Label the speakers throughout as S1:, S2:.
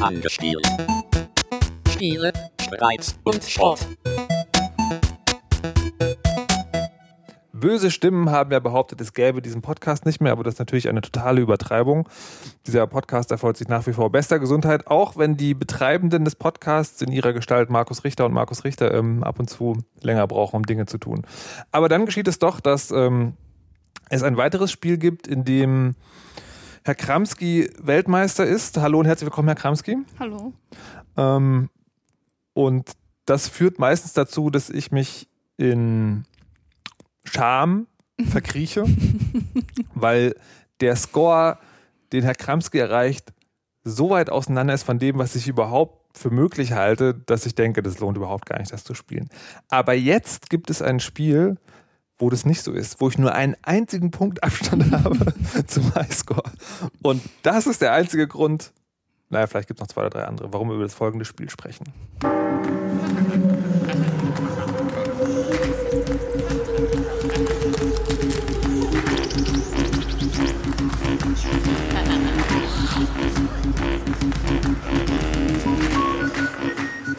S1: Angespielt. Spiele, Streit und Schrott.
S2: Böse Stimmen haben ja behauptet, es gäbe diesen Podcast nicht mehr, aber das ist natürlich eine totale Übertreibung. Dieser Podcast erfolgt sich nach wie vor bester Gesundheit, auch wenn die Betreibenden des Podcasts in ihrer Gestalt Markus Richter und Markus Richter ähm, ab und zu länger brauchen, um Dinge zu tun. Aber dann geschieht es doch, dass ähm, es ein weiteres Spiel gibt, in dem Herr Kramski Weltmeister ist. Hallo und herzlich willkommen, Herr Kramski.
S3: Hallo.
S2: Ähm, und das führt meistens dazu, dass ich mich in Scham verkrieche, weil der Score, den Herr Kramski erreicht, so weit auseinander ist von dem, was ich überhaupt für möglich halte, dass ich denke, das lohnt überhaupt gar nicht, das zu spielen. Aber jetzt gibt es ein Spiel, wo das nicht so ist, wo ich nur einen einzigen Punkt Abstand habe zum Highscore. Und das ist der einzige Grund, naja, vielleicht gibt es noch zwei oder drei andere, warum wir über das folgende Spiel sprechen.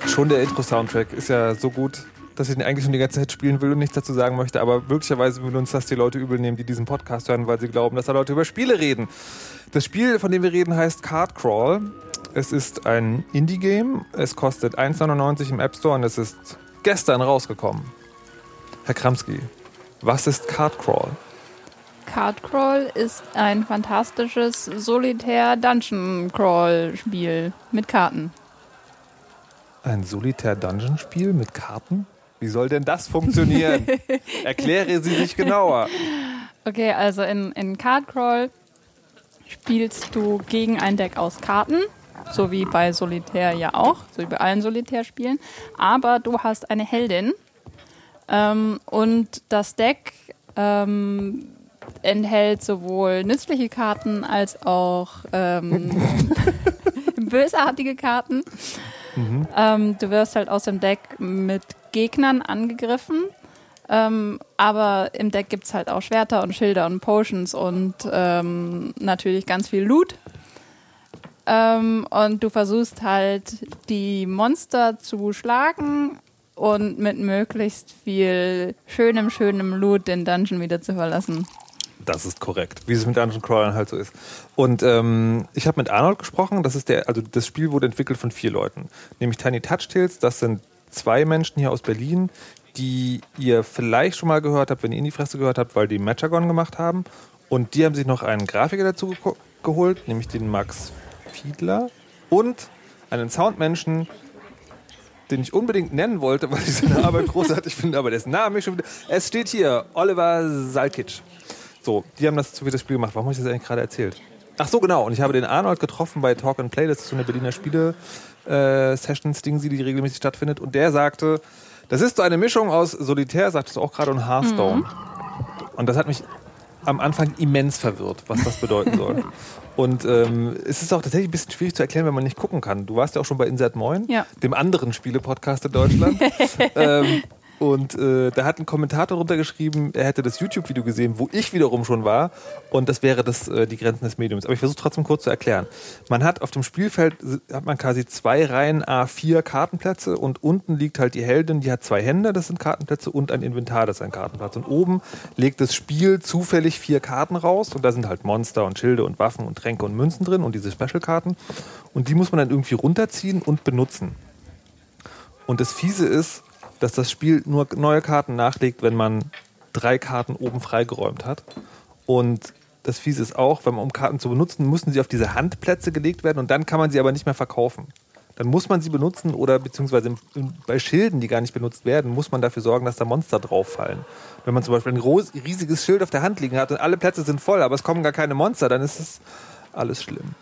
S2: Schon der Intro-Soundtrack ist ja so gut, dass ich ihn eigentlich schon die ganze Zeit spielen will und nichts dazu sagen möchte. Aber möglicherweise würden uns das die Leute übel nehmen, die diesen Podcast hören, weil sie glauben, dass da Leute über Spiele reden. Das Spiel, von dem wir reden, heißt Card Crawl. Es ist ein Indie-Game. Es kostet 1,99 im App Store und es ist gestern rausgekommen. Herr Kramski, was ist Card Crawl?
S3: Card Crawl ist ein fantastisches Solitär-Dungeon-Crawl-Spiel mit Karten.
S2: Ein Solitär-Dungeon-Spiel mit Karten? Wie soll denn das funktionieren? Erkläre Sie sich genauer.
S3: Okay, also in, in Card Crawl spielst du gegen ein Deck aus Karten, so wie bei Solitär ja auch, so wie bei allen Solitärspielen. Aber du hast eine Heldin ähm, und das Deck ähm, enthält sowohl nützliche Karten als auch ähm, bösartige Karten. Mhm. Ähm, du wirst halt aus dem Deck mit Gegnern angegriffen. Ähm, aber im Deck gibt es halt auch Schwerter und Schilder und Potions und ähm, natürlich ganz viel Loot. Ähm, und du versuchst halt die Monster zu schlagen und mit möglichst viel schönem, schönem Loot den Dungeon wieder zu verlassen.
S2: Das ist korrekt, wie es mit Dungeon Crawlern halt so ist. Und ähm, ich habe mit Arnold gesprochen. Das ist der, also das Spiel wurde entwickelt von vier Leuten, nämlich Tiny Touch Tales. Das sind zwei Menschen hier aus Berlin, die ihr vielleicht schon mal gehört habt, wenn ihr in die Fresse gehört habt, weil die Matchagon gemacht haben. Und die haben sich noch einen Grafiker dazu ge geholt, nämlich den Max Fiedler und einen Soundmenschen, den ich unbedingt nennen wollte, weil ich seine Arbeit großartig finde, aber dessen Name ich schon wieder. Es steht hier Oliver Salkic. So, die haben das für das Spiel gemacht. Warum habe ich das eigentlich gerade erzählt? Ach so, genau. Und ich habe den Arnold getroffen bei Talk and Play. Das ist so eine Berliner Spiele-Sessions-Ding, die regelmäßig stattfindet. Und der sagte, das ist so eine Mischung aus Solitär, sagtest du auch gerade, und Hearthstone. Mhm. Und das hat mich am Anfang immens verwirrt, was das bedeuten soll. Und ähm, es ist auch tatsächlich ein bisschen schwierig zu erklären, wenn man nicht gucken kann. Du warst ja auch schon bei Insert Moin,
S3: ja.
S2: dem anderen Spiele-Podcast in Deutschland. ähm, und äh, da hat ein Kommentator runtergeschrieben, er hätte das YouTube-Video gesehen, wo ich wiederum schon war. Und das wäre das, äh, die Grenzen des Mediums. Aber ich versuche trotzdem kurz zu erklären. Man hat auf dem Spielfeld hat man quasi zwei Reihen A4 Kartenplätze und unten liegt halt die Heldin, die hat zwei Hände, das sind Kartenplätze, und ein Inventar, das ist ein Kartenplatz. Und oben legt das Spiel zufällig vier Karten raus und da sind halt Monster und Schilde und Waffen und Tränke und Münzen drin und diese Special-Karten. Und die muss man dann irgendwie runterziehen und benutzen. Und das Fiese ist, dass das Spiel nur neue Karten nachlegt, wenn man drei Karten oben freigeräumt hat. Und das Fiese ist auch, wenn man um Karten zu benutzen, müssen sie auf diese Handplätze gelegt werden und dann kann man sie aber nicht mehr verkaufen. Dann muss man sie benutzen oder beziehungsweise bei Schilden, die gar nicht benutzt werden, muss man dafür sorgen, dass da Monster drauf fallen. Wenn man zum Beispiel ein riesiges Schild auf der Hand liegen hat und alle Plätze sind voll, aber es kommen gar keine Monster, dann ist es alles schlimm.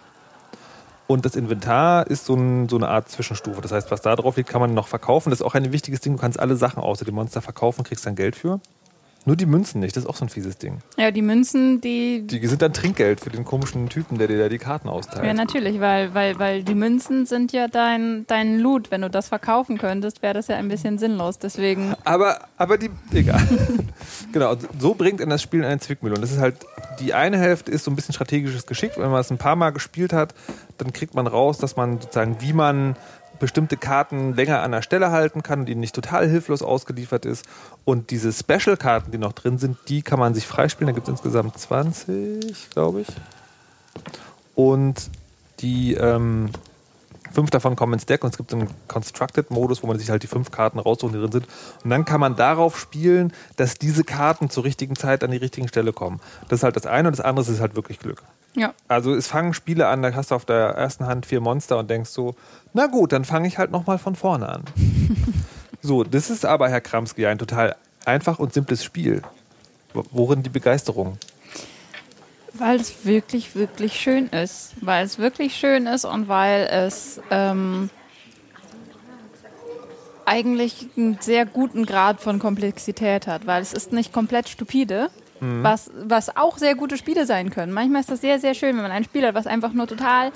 S2: Und das Inventar ist so, ein, so, eine Art Zwischenstufe. Das heißt, was da drauf liegt, kann man noch verkaufen. Das ist auch ein wichtiges Ding. Du kannst alle Sachen außer dem Monster verkaufen, kriegst dann Geld für. Nur die Münzen nicht, das ist auch so ein fieses Ding.
S3: Ja, die Münzen, die.
S2: Die sind dann Trinkgeld für den komischen Typen, der dir da die Karten austeilt.
S3: Ja, natürlich, weil, weil, weil die Münzen sind ja dein, dein Loot. Wenn du das verkaufen könntest, wäre das ja ein bisschen sinnlos. Deswegen.
S2: Aber, aber die, egal. genau, so bringt in das Spiel eine Zwickmühle. Und das ist halt, die eine Hälfte ist so ein bisschen strategisches Geschick. Wenn man es ein paar Mal gespielt hat, dann kriegt man raus, dass man sozusagen, wie man bestimmte Karten länger an der Stelle halten kann und ihnen nicht total hilflos ausgeliefert ist. Und diese Special-Karten, die noch drin sind, die kann man sich freispielen. Da gibt es insgesamt 20, glaube ich. Und die ähm, fünf davon kommen ins Deck und es gibt einen Constructed-Modus, wo man sich halt die fünf Karten raussucht, die drin sind. Und dann kann man darauf spielen, dass diese Karten zur richtigen Zeit an die richtigen Stelle kommen. Das ist halt das eine und das andere ist halt wirklich Glück.
S3: Ja.
S2: Also es fangen Spiele an, da hast du auf der ersten Hand vier Monster und denkst so, na gut, dann fange ich halt nochmal von vorne an. so, das ist aber, Herr Kramski, ein total einfach und simples Spiel. Wo- Worin die Begeisterung?
S3: Weil es wirklich, wirklich schön ist. Weil es wirklich schön ist und weil es ähm, eigentlich einen sehr guten Grad von Komplexität hat. Weil es ist nicht komplett stupide, was, was auch sehr gute Spiele sein können. Manchmal ist das sehr, sehr schön, wenn man ein Spiel hat, was einfach nur total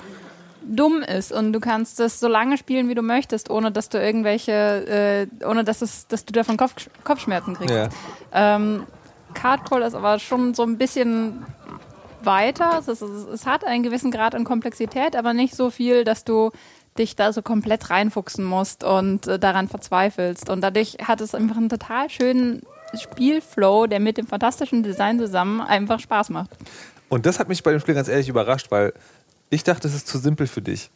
S3: dumm ist und du kannst das so lange spielen, wie du möchtest, ohne dass du irgendwelche, äh, ohne dass, es, dass du davon Kopf, Kopfschmerzen kriegst.
S2: Ja.
S3: Ähm, Cardcall ist aber schon so ein bisschen weiter. Es, ist, es hat einen gewissen Grad an Komplexität, aber nicht so viel, dass du dich da so komplett reinfuchsen musst und äh, daran verzweifelst. Und dadurch hat es einfach einen total schönen Spielflow, der mit dem fantastischen Design zusammen einfach Spaß macht.
S2: Und das hat mich bei dem Spiel ganz ehrlich überrascht, weil ich dachte, es ist zu simpel für dich.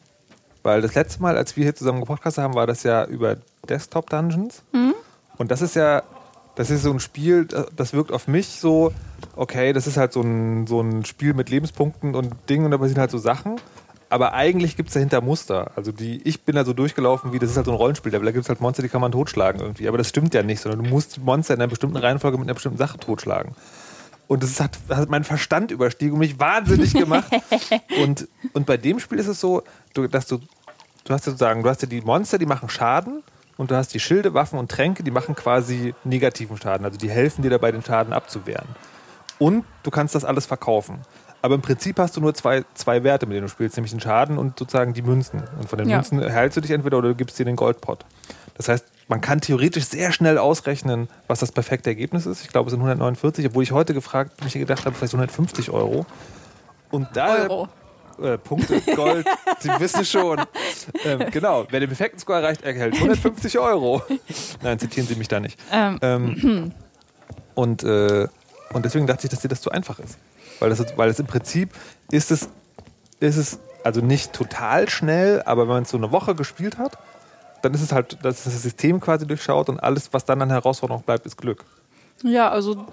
S2: Weil das letzte Mal, als wir hier zusammen gepodcastet haben, war das ja über Desktop Dungeons. Und das ist ja, das ist so ein Spiel, das wirkt auf mich so, okay, das ist halt so ein, so ein Spiel mit Lebenspunkten und Dingen und da passieren halt so Sachen. Aber eigentlich gibt es dahinter Muster. Also die, ich bin da so durchgelaufen, wie das ist halt so ein Rollenspiel. Da gibt es halt Monster, die kann man totschlagen irgendwie. Aber das stimmt ja nicht, sondern du musst Monster in einer bestimmten Reihenfolge mit einer bestimmten Sache totschlagen. Und das hat, hat meinen Verstand überstiegen und mich wahnsinnig gemacht. und, und bei dem Spiel ist es so, dass du, du hast ja sozusagen, du hast ja die Monster, die machen Schaden und du hast die Schilde, Waffen und Tränke, die machen quasi negativen Schaden. Also die helfen dir dabei, den Schaden abzuwehren. Und du kannst das alles verkaufen. Aber im Prinzip hast du nur zwei, zwei Werte, mit denen du spielst, nämlich den Schaden und sozusagen die Münzen. Und von den
S3: Ja.
S2: Münzen erhältst du dich entweder oder du gibst dir den Goldpot. Das heißt, man kann theoretisch sehr schnell ausrechnen, was das perfekte Ergebnis ist. Ich glaube, es sind 149, obwohl ich heute gefragt, mich gedacht habe, vielleicht 150 Euro. Und da
S3: Euro.
S2: äh, Punkte, Gold, Sie wissen schon. Ähm, genau, wer den perfekten Score erreicht, erhält 150 Euro. Nein, zitieren Sie mich da nicht.
S3: Ähm,
S2: Ähm, und, äh, und deswegen dachte ich, dass dir das zu einfach ist. Weil das, weil das im Prinzip ist es, ist es also nicht total schnell, aber wenn man es so eine Woche gespielt hat, dann ist es halt, dass das System quasi durchschaut und alles, was dann an Herausforderung bleibt, ist Glück.
S3: Ja, also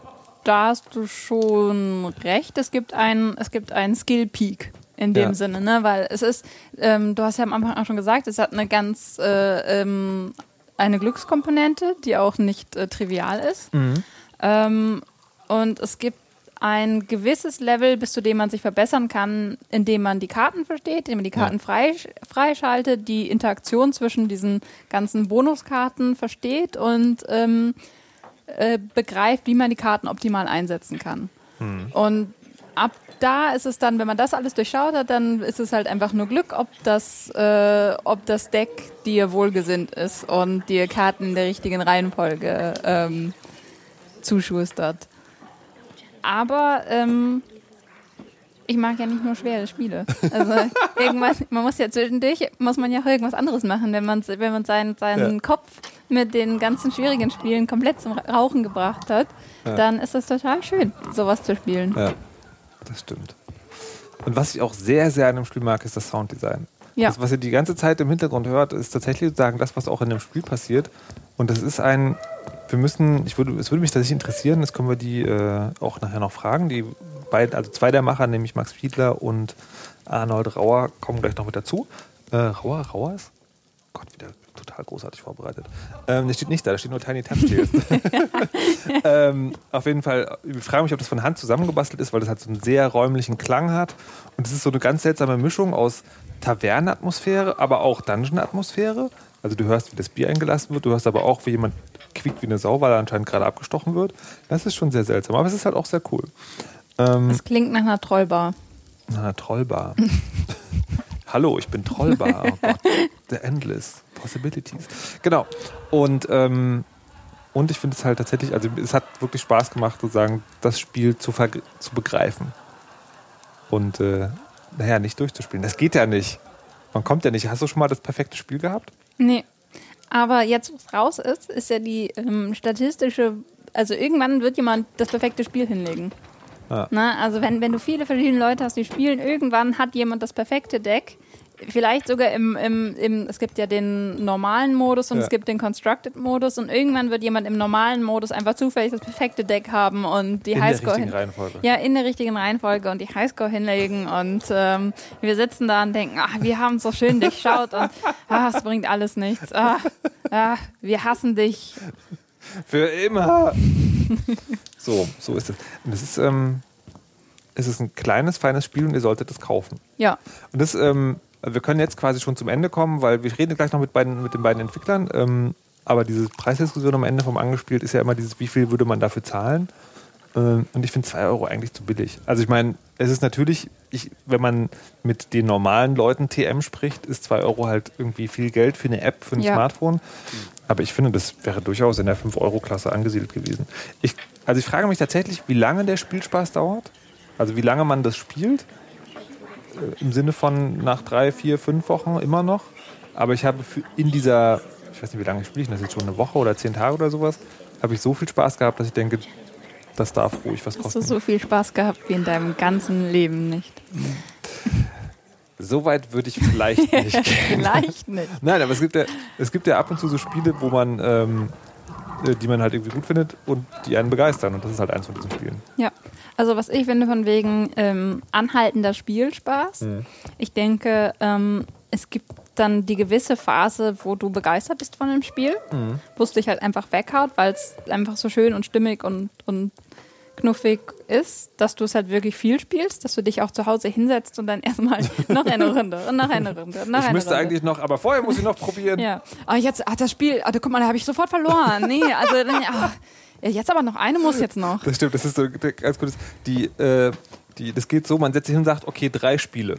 S3: da hast du schon recht. Es gibt einen, es gibt einen Skill Peak in dem
S2: Ja.
S3: Sinne, ne? Weil es ist, ähm, du hast ja am Anfang auch schon gesagt, es hat eine ganz äh, ähm, eine Glückskomponente, die auch nicht äh, trivial ist. Ähm, und es gibt ein gewisses Level, bis zu dem man sich verbessern kann, indem man die Karten versteht, indem man die Karten frei, freischaltet, die Interaktion zwischen diesen ganzen Bonuskarten versteht und ähm, äh, begreift, wie man die Karten optimal einsetzen kann. Und ab da ist es dann, wenn man das alles durchschaut hat, dann ist es halt einfach nur Glück, ob das, äh, ob das Deck dir wohlgesinnt ist und dir Karten in der richtigen Reihenfolge ähm, zuschustert. Aber ähm, ich mag ja nicht nur schwere Spiele. Also irgendwas, man muss ja zwischendurch, muss man ja auch irgendwas anderes machen, wenn man, wenn man seinen, seinen
S2: Ja.
S3: Kopf mit den ganzen schwierigen Spielen komplett zum Rauchen gebracht hat, dann ist das total schön, sowas zu spielen.
S2: Ja, das stimmt. Und was ich auch sehr, sehr an dem Spiel mag, ist das Sounddesign.
S3: Ja.
S2: Das, was ihr die ganze Zeit im Hintergrund hört, ist tatsächlich sozusagen das, was auch in dem Spiel passiert. Und das ist ein, wir müssen, ich würde, es würde mich tatsächlich interessieren, das können wir die äh, auch nachher noch fragen. Die beiden, also zwei der Macher, nämlich Max Fiedler und Arnold Rauer, kommen gleich noch mit dazu. Äh, Rauer, Rauers? Gott, wieder total großartig vorbereitet. Ähm, der steht nicht da, da steht nur Tiny Tap Tales. ähm, auf jeden Fall, ich frage mich, ob das von Hand zusammengebastelt ist, weil das halt so einen sehr räumlichen Klang hat. Und es ist so eine ganz seltsame Mischung aus Tavernenatmosphäre, aber auch Dungeon-Atmosphäre. Also du hörst, wie das Bier eingelassen wird, du hörst aber auch, wie jemand quiekt wie eine Sau, weil er anscheinend gerade abgestochen wird. Das ist schon sehr seltsam, aber es ist halt auch sehr cool. Ähm,
S3: Das klingt nach einer Trollbar.
S2: na, Trollbar. Hallo, ich bin Trollbar. Oh Gott, the endless possibilities. Genau. Und, ähm, und ich finde es halt tatsächlich, also es hat wirklich Spaß gemacht, sozusagen das Spiel zu, zu begreifen. Und, äh, naja, nicht durchzuspielen. Das geht ja nicht. Man kommt ja nicht. Hast du schon mal das perfekte Spiel gehabt?
S3: Nee. Aber jetzt, was raus ist, ist ja die ähm, statistische. Also irgendwann wird jemand das perfekte Spiel hinlegen.
S2: Ja.
S3: Na, also wenn, wenn du viele verschiedene Leute hast, die spielen, irgendwann hat jemand das perfekte Deck. Vielleicht sogar im, im, im, es gibt ja den normalen Modus und
S2: Ja.
S3: es gibt den Constructed-Modus und irgendwann wird jemand im normalen Modus einfach zufällig das perfekte Deck haben und die
S2: In der
S3: Highscore
S2: richtigen
S3: hin-
S2: Reihenfolge.
S3: ja, in der richtigen Reihenfolge und die Highscore hinlegen und ähm, wir sitzen da und denken, ach, wir haben es so schön durchschaut und ach, es bringt alles nichts. Ah, ah, wir hassen dich.
S2: Für immer. so, so ist es. Und es ist, ähm, es ist ein kleines, feines Spiel und ihr solltet es kaufen.
S3: Ja,
S2: Und das, ähm, wir können jetzt quasi schon zum Ende kommen, weil wir reden gleich noch mit, beiden, mit den beiden Entwicklern. Ähm, aber diese Preisdiskussion am Ende vom angespielt ist ja immer dieses, wie viel würde man dafür zahlen? Ähm, und ich finde 2 Euro eigentlich zu billig. Also ich meine, es ist natürlich, ich, wenn man mit den normalen Leuten TM spricht, ist 2 Euro halt irgendwie viel Geld für eine App, für ein
S3: Ja.
S2: Smartphone. Aber ich finde, das wäre durchaus in der 5-Euro-Klasse angesiedelt gewesen. Ich, also ich frage mich tatsächlich, wie lange der Spielspaß dauert. Also wie lange man das spielt im Sinne von nach drei, vier, fünf Wochen immer noch. Aber ich habe in dieser, ich weiß nicht, wie lange spiele ich das jetzt schon, eine Woche oder zehn Tage oder sowas, habe ich so viel Spaß gehabt, dass ich denke, das darf ruhig was
S3: hast du
S2: kosten.
S3: so viel Spaß gehabt wie in deinem ganzen Leben nicht.
S2: So weit würde ich vielleicht nicht gehen.
S3: Vielleicht nicht.
S2: Nein, aber es gibt ja, es gibt ja ab und zu so Spiele, wo man, ähm, äh, die man halt irgendwie gut findet und die einen begeistern. Und das ist halt eins von diesen Spielen.
S3: Ja, also was ich finde von wegen ähm, anhaltender Spielspaß. Ich denke, ähm, es gibt dann die gewisse Phase, wo du begeistert bist von dem Spiel, wo es dich halt einfach weghaut, weil es einfach so schön und stimmig und, und knuffig ist, dass du es halt wirklich viel spielst, dass du dich auch zu Hause hinsetzt und dann erstmal noch eine Runde und noch eine Runde und noch
S2: ich
S3: eine
S2: müsste
S3: Runde.
S2: eigentlich noch, aber vorher muss ich noch probieren.
S3: Ja. Ah, jetzt, ah, das Spiel, ah, guck mal, da habe ich sofort verloren. Nee, also dann, ah, jetzt aber noch eine muss jetzt noch.
S2: Das stimmt, das ist so ganz gut. Die, äh, die, das geht so, man setzt sich hin und sagt, okay, drei Spiele.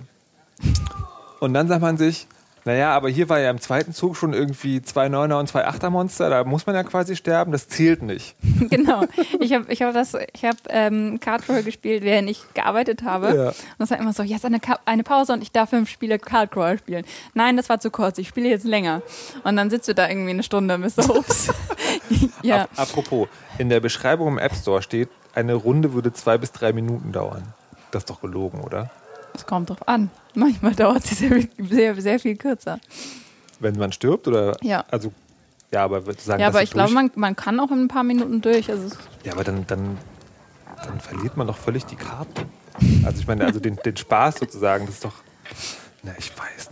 S2: Und dann sagt man sich, naja, aber hier war ja im zweiten Zug schon irgendwie zwei Neuner und zwei Achter Monster, da muss man ja quasi sterben, das zählt nicht.
S3: genau. Ich habe ich hab das, ich habe ähm, Cardcrawl gespielt, während ich gearbeitet habe.
S2: Ja.
S3: Und es war immer so, jetzt eine, Ka- eine Pause und ich darf fünf Spiele Cardcrawl spielen. Nein, das war zu kurz, ich spiele jetzt länger. Und dann sitzt du da irgendwie eine Stunde und bist so, ups. ja.
S2: Ap apropos, in der Beschreibung im App Store steht, eine Runde würde zwei bis drei Minuten dauern. Das ist doch gelogen, oder?
S3: Es kommt drauf an. Manchmal dauert sie sehr, sehr, sehr viel kürzer.
S2: Wenn man stirbt oder?
S3: Ja.
S2: Also, ja, aber würde sagen,
S3: Ja, aber ich glaube, man, man kann auch in ein paar Minuten durch. Also es-
S2: Ja, aber dann, dann, dann verliert man doch völlig die Karten. Also ich meine, also den, den Spaß sozusagen, das ist doch. Na, ich weiß nicht.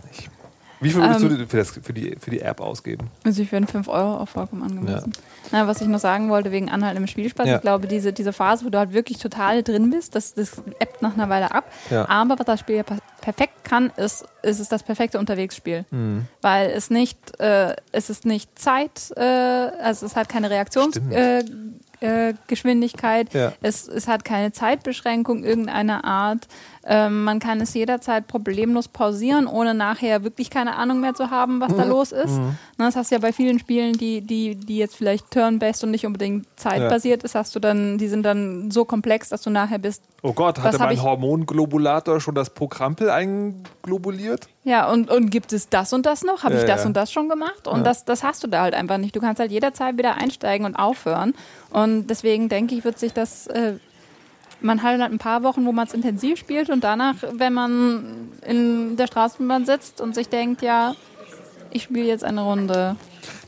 S2: Wie viel würdest
S3: Ähm,
S2: du für, das, für, die, für die App ausgeben?
S3: Also ich finde 5 Euro auch vollkommen angemessen. Na, was ich noch sagen wollte wegen Anhalt im Spielspaß,
S2: Ja.
S3: ich glaube, diese, diese Phase, wo du halt wirklich total drin bist, das, das ebbt nach einer Weile ab.
S2: Ja.
S3: Aber was das Spiel ja per- perfekt kann, ist, ist es das perfekte Unterwegsspiel.
S2: Mhm.
S3: Weil es nicht, äh, es ist nicht Zeit, äh, also es hat keine Reaktionsgeschwindigkeit. Äh, äh.
S2: Ja.
S3: Es, es hat keine Zeitbeschränkung irgendeiner Art. Ähm, man kann es jederzeit problemlos pausieren, ohne nachher wirklich keine Ahnung mehr zu haben, was
S2: Mhm.
S3: da los ist. Na, Das hast du ja bei vielen Spielen, die, die, die jetzt vielleicht turn-based und nicht unbedingt zeitbasiert ist, hast du dann, die sind dann so komplex, dass du nachher bist.
S2: Oh Gott, hatte mein Hormonglobulator schon das Programmpel einglobuliert?
S3: Ja, und, und gibt es das und das noch? Habe
S2: Ja,
S3: ich das
S2: ja.
S3: und das schon gemacht? Und
S2: Ja.
S3: das, das hast du da halt einfach nicht. Du kannst halt jederzeit wieder einsteigen und aufhören. Und deswegen denke ich, wird sich das. Äh, man hat halt ein paar Wochen, wo man es intensiv spielt und danach, wenn man in der Straßenbahn sitzt und sich denkt, ja, ich spiele jetzt eine Runde.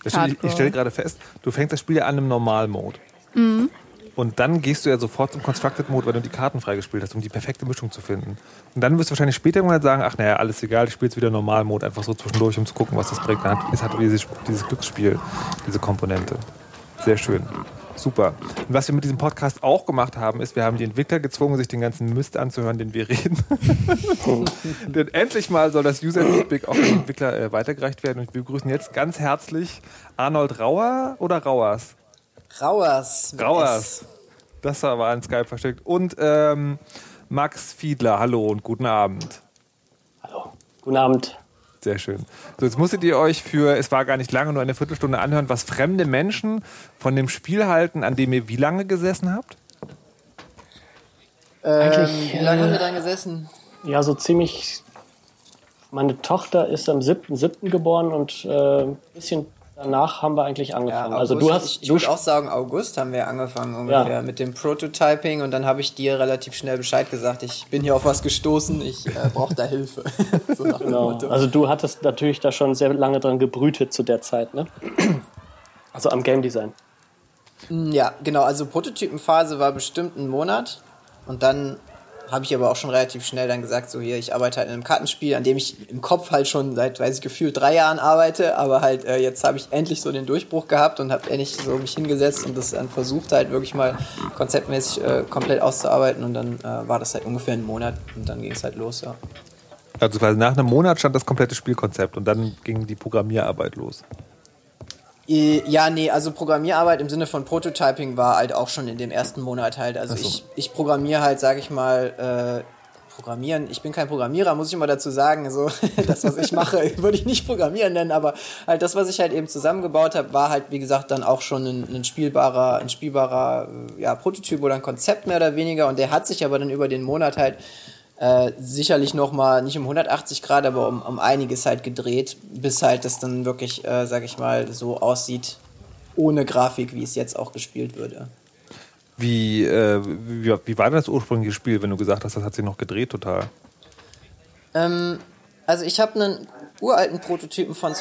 S2: Ich ich stelle gerade fest, du fängst das Spiel ja an im Normal-Mode.
S3: Mhm.
S2: Und dann gehst du ja sofort zum Constructed-Mode, weil du die Karten freigespielt hast, um die perfekte Mischung zu finden. Und dann wirst du wahrscheinlich später irgendwann sagen, ach naja, alles egal, ich spiele jetzt wieder Normal-Mode, einfach so zwischendurch, um zu gucken, was das bringt. Es hat dieses, dieses Glücksspiel, diese Komponente. Sehr schön. Super. Und was wir mit diesem Podcast auch gemacht haben, ist, wir haben die Entwickler gezwungen, sich den ganzen Mist anzuhören, den wir reden. Denn endlich mal soll das User-Feedback auch an die Entwickler äh, weitergereicht werden. Und wir begrüßen jetzt ganz herzlich Arnold Rauer oder Rauers?
S4: Rauers.
S2: Rauers. Das war ein Skype versteckt. Und ähm, Max Fiedler, hallo und guten Abend.
S5: Hallo. Guten Abend.
S2: Sehr schön. So, jetzt musstet ihr euch für, es war gar nicht lange, nur eine Viertelstunde anhören, was fremde Menschen von dem Spiel halten, an dem ihr wie lange gesessen habt?
S4: Ähm, wie lange haben wir dran gesessen?
S5: Ja, so ziemlich. Meine Tochter ist am 7.7. geboren und äh, ein bisschen danach haben wir eigentlich angefangen. also du hast.
S4: Ich, ich würde auch sagen, August haben wir angefangen ungefähr
S5: Ja.
S4: mit dem Prototyping und dann habe ich dir relativ schnell Bescheid gesagt. Ich bin hier auf was gestoßen, ich äh, brauche da Hilfe. so nach dem
S5: Genau.
S4: Motto.
S5: Also du hattest natürlich da schon sehr lange dran gebrütet zu der Zeit, ne? Also am Game Design.
S4: Ja, genau. Also Prototypenphase war bestimmt ein Monat und dann habe ich aber auch schon relativ schnell dann gesagt, so hier, ich arbeite halt in einem Kartenspiel, an dem ich im Kopf halt schon seit, weiß ich, gefühlt drei Jahren arbeite, aber halt äh, jetzt habe ich endlich so den Durchbruch gehabt und habe endlich so mich hingesetzt und das dann versucht halt wirklich mal konzeptmäßig äh, komplett auszuarbeiten und dann äh, war das halt ungefähr ein Monat und dann ging es halt los, ja.
S2: Also quasi nach einem Monat stand das komplette Spielkonzept und dann ging die Programmierarbeit los.
S4: Äh, Ja, nee, also Programmierarbeit im Sinne von Prototyping war halt auch schon in dem ersten Monat halt. Also
S2: so.
S4: ich, ich programmiere halt, sage ich mal, äh, programmieren. Ich bin kein Programmierer, muss ich immer dazu sagen. So, das, was ich mache, würde ich nicht programmieren nennen, aber halt das, was ich halt eben zusammengebaut habe, war halt, wie gesagt, dann auch schon ein, ein spielbarer, ein spielbarer äh, ja, Prototyp oder ein Konzept mehr oder weniger. Und der hat sich aber dann über den Monat halt äh, sicherlich noch mal nicht um 180 Grad, aber um, um einiges halt gedreht, bis halt das dann wirklich, äh, sag ich mal, so aussieht ohne Grafik, wie es jetzt auch gespielt würde.
S2: Wie, äh, wie, wie war denn das ursprüngliche Spiel, wenn du gesagt hast, das hat sich noch gedreht total?
S4: Ähm, also ich habe einen uralten Prototypen von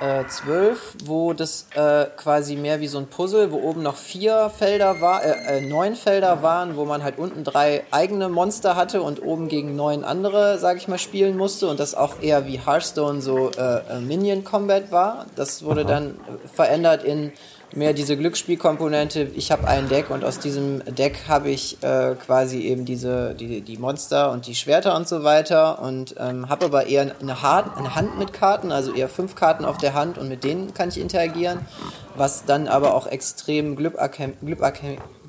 S4: 2012, wo das äh, quasi mehr wie so ein Puzzle, wo oben noch vier Felder war, äh, äh, neun Felder waren, wo man halt unten drei eigene Monster hatte und oben gegen neun andere, sage ich mal, spielen musste und das auch eher wie Hearthstone so äh, äh, Minion Combat war. Das wurde dann äh, verändert in mehr diese Glücksspielkomponente. Ich habe ein Deck und aus diesem Deck habe ich äh, quasi eben diese die, die Monster und die Schwerter und so weiter und ähm, habe aber eher eine, Hand, eine Hand mit Karten, also eher fünf Karten auf der Hand und mit denen kann ich interagieren, was dann aber auch extrem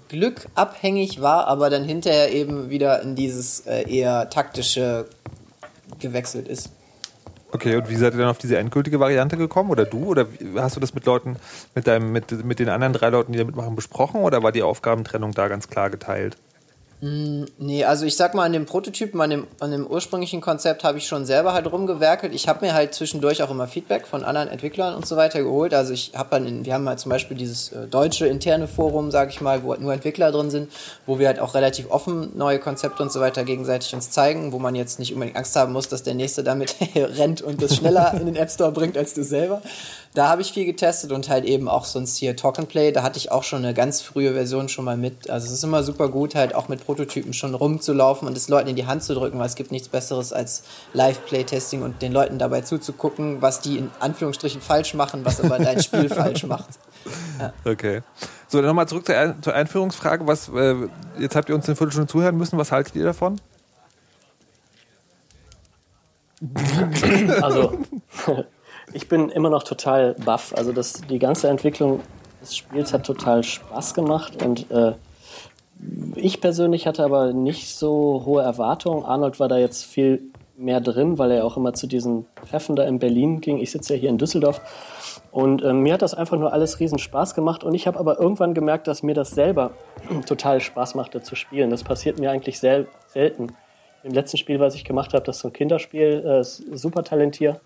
S4: glückabhängig, war, aber dann hinterher eben wieder in dieses äh, eher taktische gewechselt ist.
S2: Okay, und wie seid ihr dann auf diese endgültige Variante gekommen? Oder du? Oder hast du das mit Leuten, mit deinem, mit, mit den anderen drei Leuten, die da mitmachen, besprochen? Oder war die Aufgabentrennung da ganz klar geteilt?
S4: Nee, also ich sag mal, an dem Prototypen, an dem, an dem ursprünglichen Konzept habe ich schon selber halt rumgewerkelt. Ich habe mir halt zwischendurch auch immer Feedback von anderen Entwicklern und so weiter geholt. Also ich habe dann, in, wir haben halt zum Beispiel dieses äh, deutsche interne Forum, sag ich mal, wo halt nur Entwickler drin sind, wo wir halt auch relativ offen neue Konzepte und so weiter gegenseitig uns zeigen, wo man jetzt nicht unbedingt Angst haben muss, dass der Nächste damit rennt und das schneller in den App Store bringt als du selber. Da habe ich viel getestet und halt eben auch sonst hier Talk and Play, da hatte ich auch schon eine ganz frühe Version schon mal mit. Also es ist immer super gut, halt auch mit Prototypen schon rumzulaufen und es Leuten in die Hand zu drücken, weil es gibt nichts Besseres als Live-Playtesting und den Leuten dabei zuzugucken, was die in Anführungsstrichen falsch machen, was aber dein Spiel falsch macht.
S2: Okay. So, dann nochmal zurück zur, Ein- zur Einführungsfrage. Was, äh, jetzt habt ihr uns eine Viertelstunde zuhören müssen. Was haltet ihr davon?
S5: Also, ich bin immer noch total baff. Also, das, die ganze Entwicklung des Spiels hat total Spaß gemacht und äh, ich persönlich hatte aber nicht so hohe Erwartungen. Arnold war da jetzt viel mehr drin, weil er auch immer zu diesen Treffen da in Berlin ging. Ich sitze ja hier in Düsseldorf. Und ähm, mir hat das einfach nur alles riesen Spaß gemacht. Und ich habe aber irgendwann gemerkt, dass mir das selber total Spaß machte zu spielen. Das passiert mir eigentlich sel selten. Im letzten Spiel, was ich gemacht habe, das ist so ein Kinderspiel, äh, super talentiert.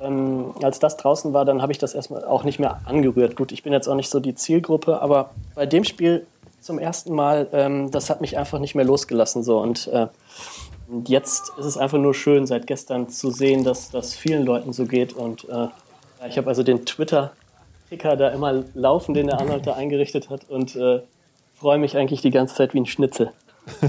S5: Ähm, als das draußen war, dann habe ich das erstmal auch nicht mehr angerührt. Gut, ich bin jetzt auch nicht so die Zielgruppe, aber bei dem Spiel zum ersten Mal, ähm, das hat mich einfach nicht mehr losgelassen. So. Und, äh, jetzt ist es einfach nur schön, seit gestern zu sehen, dass das vielen Leuten so geht. Und äh, ich habe also den Twitter-Ticker da immer laufen, den der Arnold da eingerichtet hat und äh, freue mich eigentlich die ganze Zeit wie ein Schnitzel.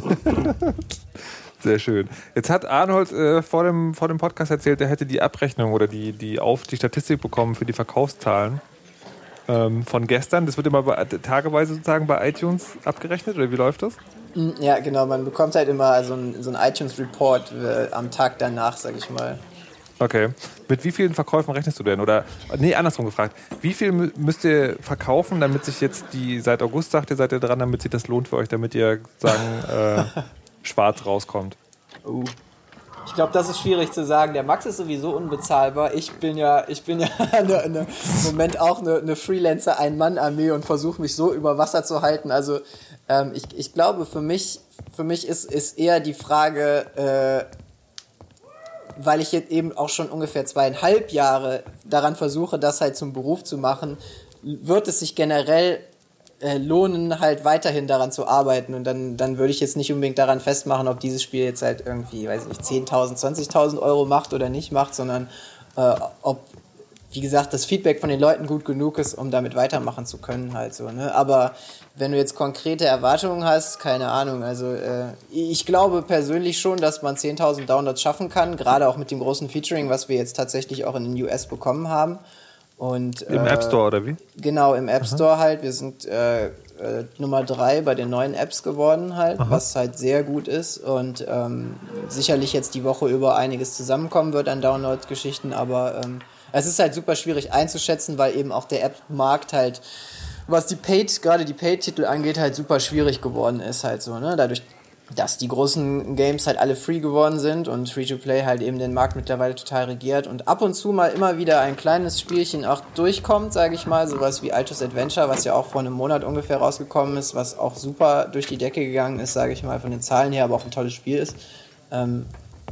S2: Sehr schön. Jetzt hat Arnold äh, vor, dem, vor dem Podcast erzählt, er hätte die Abrechnung oder die, die, auf, die Statistik bekommen für die Verkaufszahlen ähm, von gestern. Das wird immer bei, tageweise sozusagen bei iTunes abgerechnet oder wie läuft das?
S4: Ja, genau, man bekommt halt immer so ein, so ein iTunes-Report äh, am Tag danach, sag ich mal.
S2: Okay. Mit wie vielen Verkäufen rechnest du denn? Oder, nee, andersrum gefragt. Wie viel mü- müsst ihr verkaufen, damit sich jetzt die, seit August sagt ihr, seid ihr dran, damit sich das lohnt für euch, damit ihr sagen, äh, schwarz rauskommt?
S4: Ich glaube, das ist schwierig zu sagen. Der Max ist sowieso unbezahlbar. Ich bin ja, ich bin ja eine, eine, im Moment auch eine, eine Freelancer, Ein-Mann-Armee und versuche mich so über Wasser zu halten. Also ähm, ich, ich glaube, für mich, für mich ist, ist eher die Frage, äh, weil ich jetzt eben auch schon ungefähr zweieinhalb Jahre daran versuche, das halt zum Beruf zu machen, wird es sich generell äh, lohnen, halt weiterhin daran zu arbeiten. Und dann, dann würde ich jetzt nicht unbedingt daran festmachen, ob dieses Spiel jetzt halt irgendwie, weiß ich nicht, 10.000, 20.000 Euro macht oder nicht macht, sondern äh, ob, wie gesagt, das Feedback von den Leuten gut genug ist, um damit weitermachen zu können halt so. Ne? Aber wenn du jetzt konkrete Erwartungen hast, keine Ahnung, also äh, ich glaube persönlich schon, dass man 10.000 Downloads schaffen kann, gerade auch mit dem großen Featuring, was wir jetzt tatsächlich auch in den US bekommen haben. Und,
S2: Im
S4: äh,
S2: App Store oder wie?
S4: Genau, im App Store halt. Wir sind äh, äh, Nummer drei bei den neuen Apps geworden halt, was halt sehr gut ist und ähm, sicherlich jetzt die Woche über einiges zusammenkommen wird an Download-Geschichten, aber ähm, es ist halt super schwierig einzuschätzen, weil eben auch der App-Markt halt, was die Paid, gerade die Paid-Titel angeht, halt super schwierig geworden ist halt so, ne? Dadurch, dass die großen Games halt alle free geworden sind und Free-to-Play halt eben den Markt mittlerweile total regiert und ab und zu mal immer wieder ein kleines Spielchen auch durchkommt, sage ich mal, sowas wie Altus Adventure, was ja auch vor einem Monat ungefähr rausgekommen ist, was auch super durch die Decke gegangen ist, sage ich mal, von den Zahlen her, aber auch ein tolles Spiel ist. Ähm,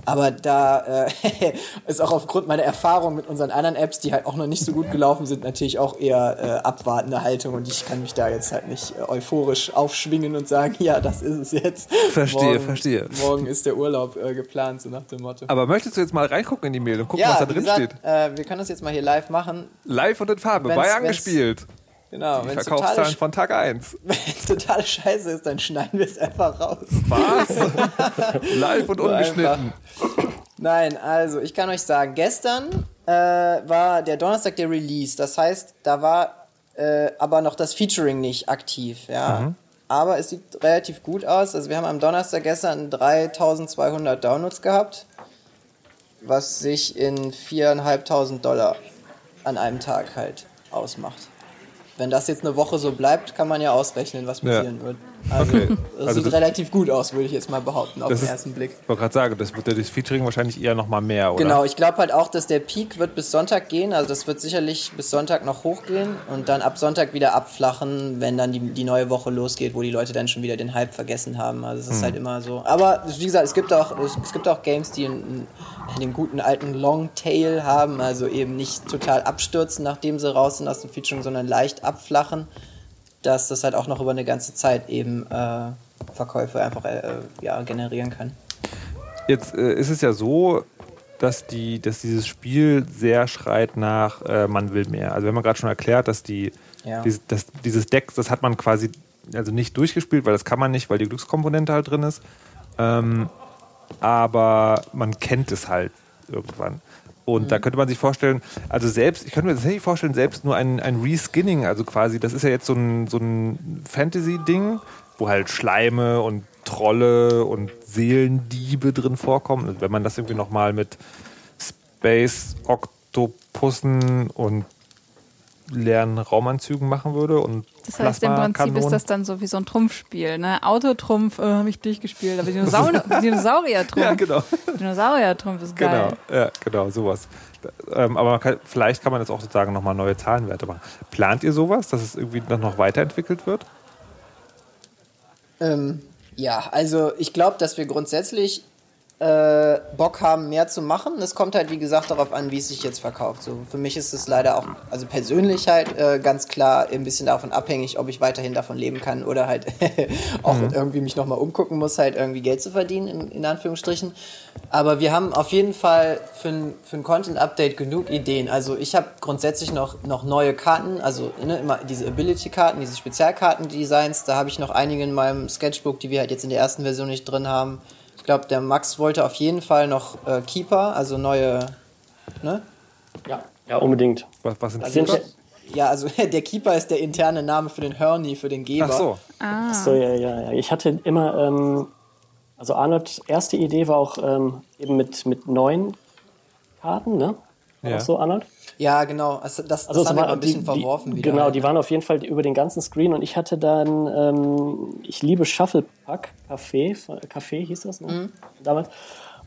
S4: aber da äh, ist auch aufgrund meiner Erfahrung mit unseren anderen Apps, die halt auch noch nicht so gut gelaufen sind, natürlich auch eher äh, abwartende Haltung und ich kann mich da jetzt halt nicht äh, euphorisch aufschwingen und sagen, ja, das ist es jetzt.
S2: Verstehe,
S4: morgen,
S2: verstehe.
S4: Morgen ist der Urlaub äh, geplant, so nach dem Motto.
S2: Aber möchtest du jetzt mal reingucken in die Mail und gucken,
S4: ja,
S2: was da drin
S4: gesagt,
S2: steht?
S4: Äh, wir können das jetzt mal hier live machen.
S2: Live und in Farbe,
S4: wenn's-
S2: bei
S4: wenn's-
S2: angespielt.
S4: Genau,
S2: Die
S4: wenn es
S2: Verkaufszahlen von Tag 1.
S4: wenn's totale Scheiße ist, dann schneiden wir es einfach raus.
S2: Was? Live und ungeschnitten.
S4: Nein, also ich kann euch sagen, gestern äh, war der Donnerstag der Release. Das heißt, da war äh, aber noch das Featuring nicht aktiv, ja. Aber es sieht relativ gut aus. Also wir haben am Donnerstag gestern 3200 Downloads gehabt, was sich in 4.500 Dollar an einem Tag halt ausmacht. Wenn das jetzt eine Woche so bleibt, kann man ja ausrechnen, was passieren wird. Also,
S2: Okay.
S4: das
S2: Also
S4: sieht
S2: das-
S4: relativ gut aus, würde ich jetzt mal behaupten, auf den
S2: ist-
S4: ersten Blick.
S2: Ich wollte gerade sagen, das wird ja das Featuring wahrscheinlich eher noch mal mehr, oder?
S4: Genau, ich glaube halt auch, dass der Peak wird bis Sonntag gehen. Also das wird sicherlich bis Sonntag noch hochgehen und dann ab Sonntag wieder abflachen, wenn dann die, die neue Woche losgeht, wo die Leute dann schon wieder den Hype vergessen haben. Also es ist halt immer so. Aber wie gesagt, es gibt auch, es, es gibt auch Games, die einen, einen guten alten Longtail haben, also eben nicht total abstürzen, nachdem sie raus sind aus dem Featuring, sondern leicht abflachen, dass das halt auch noch über eine ganze Zeit eben äh, Verkäufe einfach äh, ja, generieren kann.
S2: Jetzt äh, ist es ja so, dass, die, dass dieses Spiel sehr schreit nach, äh, man will mehr. Also wir haben ja gerade schon erklärt, dass die,
S4: Ja.
S2: dieses, das, dieses Deck, das hat man quasi also nicht durchgespielt, weil das kann man nicht, weil die Glückskomponente halt drin ist. Ähm, aber man kennt es halt irgendwann. Und da könnte man sich vorstellen, also selbst, ich könnte mir tatsächlich vorstellen, selbst nur ein, ein Reskinning, also quasi, das ist ja jetzt so ein, so ein Fantasy-Ding, wo halt Schleime und Trolle und Seelendiebe drin vorkommen. Und wenn man das irgendwie nochmal mit Space Oktopussen und leeren Raumanzügen machen würde und
S3: Das heißt, im Prinzip ist das dann so wie so ein Trumpfspiel, ne? Autotrumpf, äh, habe ich durchgespielt, aber Dinosaur Dinosaurier-Trumpf.
S2: Ja, genau.
S3: Dinosaurier-Trumpf ist
S2: Genau,
S3: geil.
S2: ja, genau, sowas. Ähm, aber man kann, vielleicht kann man jetzt auch sozusagen nochmal neue Zahlenwerte machen. Plant ihr sowas, dass es irgendwie noch- noch weiterentwickelt wird?
S4: Ähm, ja, also ich glaube, dass wir grundsätzlich äh, Bock haben, mehr zu machen. Es kommt halt, wie gesagt, darauf an, wie es sich jetzt verkauft. So, für mich ist es leider auch, also persönlich halt äh, ganz klar ein bisschen davon abhängig, ob ich weiterhin davon leben kann oder halt auch irgendwie mich nochmal umgucken muss, halt irgendwie Geld zu verdienen, in, in Anführungsstrichen. Aber wir haben auf jeden Fall für ein, für ein Content-Update genug Ideen. Also ich habe grundsätzlich noch, noch neue Karten, also ne, immer diese Ability-Karten, diese Spezialkarten-Designs. Da habe ich noch einige in meinem Sketchbook, die wir halt jetzt in der ersten Version nicht drin haben. Ich glaube, der Max wollte auf jeden Fall noch äh, Keeper, also neue, ne?
S5: Ja, ja unbedingt.
S2: Was, was sind
S5: Das sind
S2: Keeper?
S4: Ja, also der Keeper ist der interne Name für den Hörni, für den Geber.
S2: Ach so,
S5: So, ja, ja, ja. Ich hatte immer, ähm, also Arnolds erste Idee war auch ähm, eben mit, mit neuen Karten, ne? War
S2: Ja.
S5: das so, Arnold?
S4: Ja, genau. Also das, das
S5: Also es
S4: haben wir ein bisschen
S5: die,
S4: verworfen
S5: die,
S4: wieder.
S5: Genau,
S4: halt.
S5: die waren auf jeden Fall über den ganzen Screen und ich hatte dann, ähm, ich liebe Shufflepack Café, Café hieß das ne? damals.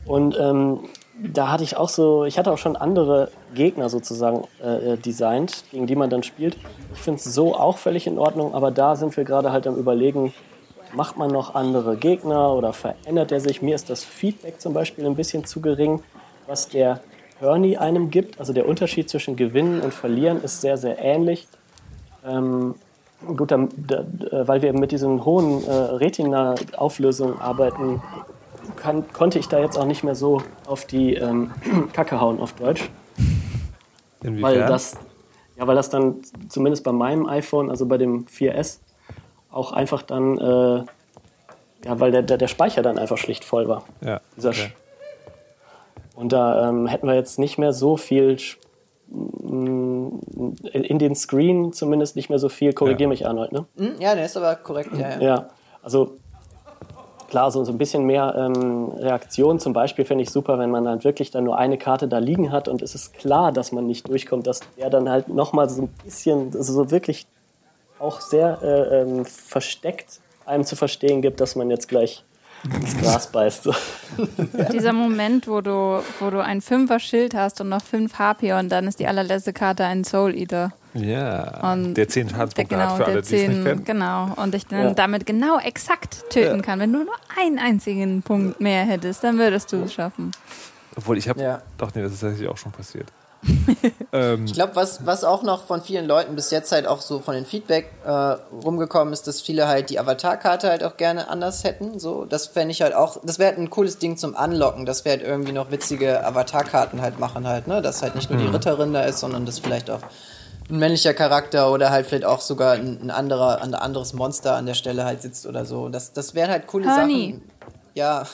S5: Und ähm, da hatte ich auch so, ich hatte auch schon andere Gegner sozusagen äh, äh, designt, gegen die man dann spielt. Ich finde es so auch völlig in Ordnung, aber da sind wir gerade halt am überlegen, macht man noch andere Gegner oder verändert er sich? Mir ist das Feedback zum Beispiel ein bisschen zu gering, was der Hörni einem gibt. Also der Unterschied zwischen Gewinnen und Verlieren ist sehr, sehr ähnlich. Ähm, gut, da, da, weil wir mit diesen hohen äh, Retina-Auflösungen arbeiten, kann, konnte ich da jetzt auch nicht mehr so auf die ähm, Kacke hauen auf Deutsch.
S2: Inwiefern?
S5: Weil das, ja, weil das dann zumindest bei meinem iPhone, also bei dem 4S, auch einfach dann, äh, ja, weil der, der, der Speicher dann einfach schlicht voll war.
S2: ja. Okay.
S5: Und da ähm, hätten wir jetzt nicht mehr so viel, Sch- m- in den Screen zumindest nicht mehr so viel, korrigier
S2: Ja.
S5: mich Arnold, ne?
S4: Hm, ja, der ist aber korrekt. Ja, ja.
S5: Ja, also klar, so, so ein bisschen mehr ähm, Reaktion zum Beispiel fände ich super, wenn man dann wirklich dann nur eine Karte da liegen hat und es ist klar, dass man nicht durchkommt, dass der dann halt nochmal so ein bisschen, also so wirklich auch sehr äh, ähm, versteckt einem zu verstehen gibt, dass man jetzt gleich ins Gras beißt. So.
S3: Dieser Moment, wo du, wo du ein Fünfer-Schild hast und noch fünf HP und dann ist die allerletzte Karte ein Soul Eater.
S2: Ja.
S3: Und
S2: der 10
S3: Der,
S2: Schadenspunkte
S3: genau,
S2: hat für alle, die es nicht
S3: zehn,
S2: kennen.
S3: genau. Und ich dann
S5: Ja.
S3: damit genau exakt töten kann. Wenn du nur einen einzigen Punkt mehr hättest, dann würdest du es schaffen.
S2: Obwohl ich habe.
S4: Ja.
S2: Doch, nee, das ist tatsächlich auch schon passiert. ähm,
S4: Ich glaube, was, was auch noch von vielen Leuten bis jetzt halt auch so von den Feedback äh, rumgekommen ist, dass viele halt die Avatar-Karte halt auch gerne anders hätten. So, das fände ich halt auch, das wäre halt ein cooles Ding zum Anlocken, dass wir halt irgendwie noch witzige Avatar-Karten halt machen halt, ne? Dass halt nicht nur die Ritterin da ist, sondern dass vielleicht auch ein männlicher Charakter oder halt vielleicht auch sogar ein, ein anderer, ein anderes Monster an der Stelle halt sitzt oder so. Das, das wären halt coole
S3: Hörni.
S4: Sachen. Ja.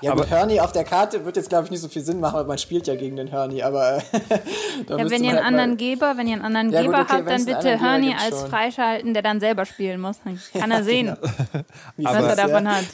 S4: Ja,
S2: Aber-
S4: gut, Hörni auf der Karte wird jetzt, glaube ich, nicht so viel Sinn machen, weil man spielt ja gegen den Hörni, aber. da
S3: Ja, wenn ihr einen
S4: halt
S3: anderen Geber, wenn ihr einen anderen
S4: Ja, gut,
S3: Geber
S4: okay,
S3: habt, dann bitte Hörni als
S4: schon.
S3: freischalten, der dann selber spielen muss. Dann kann er sehen,
S4: Wie
S3: was er
S4: ja?
S3: davon hat.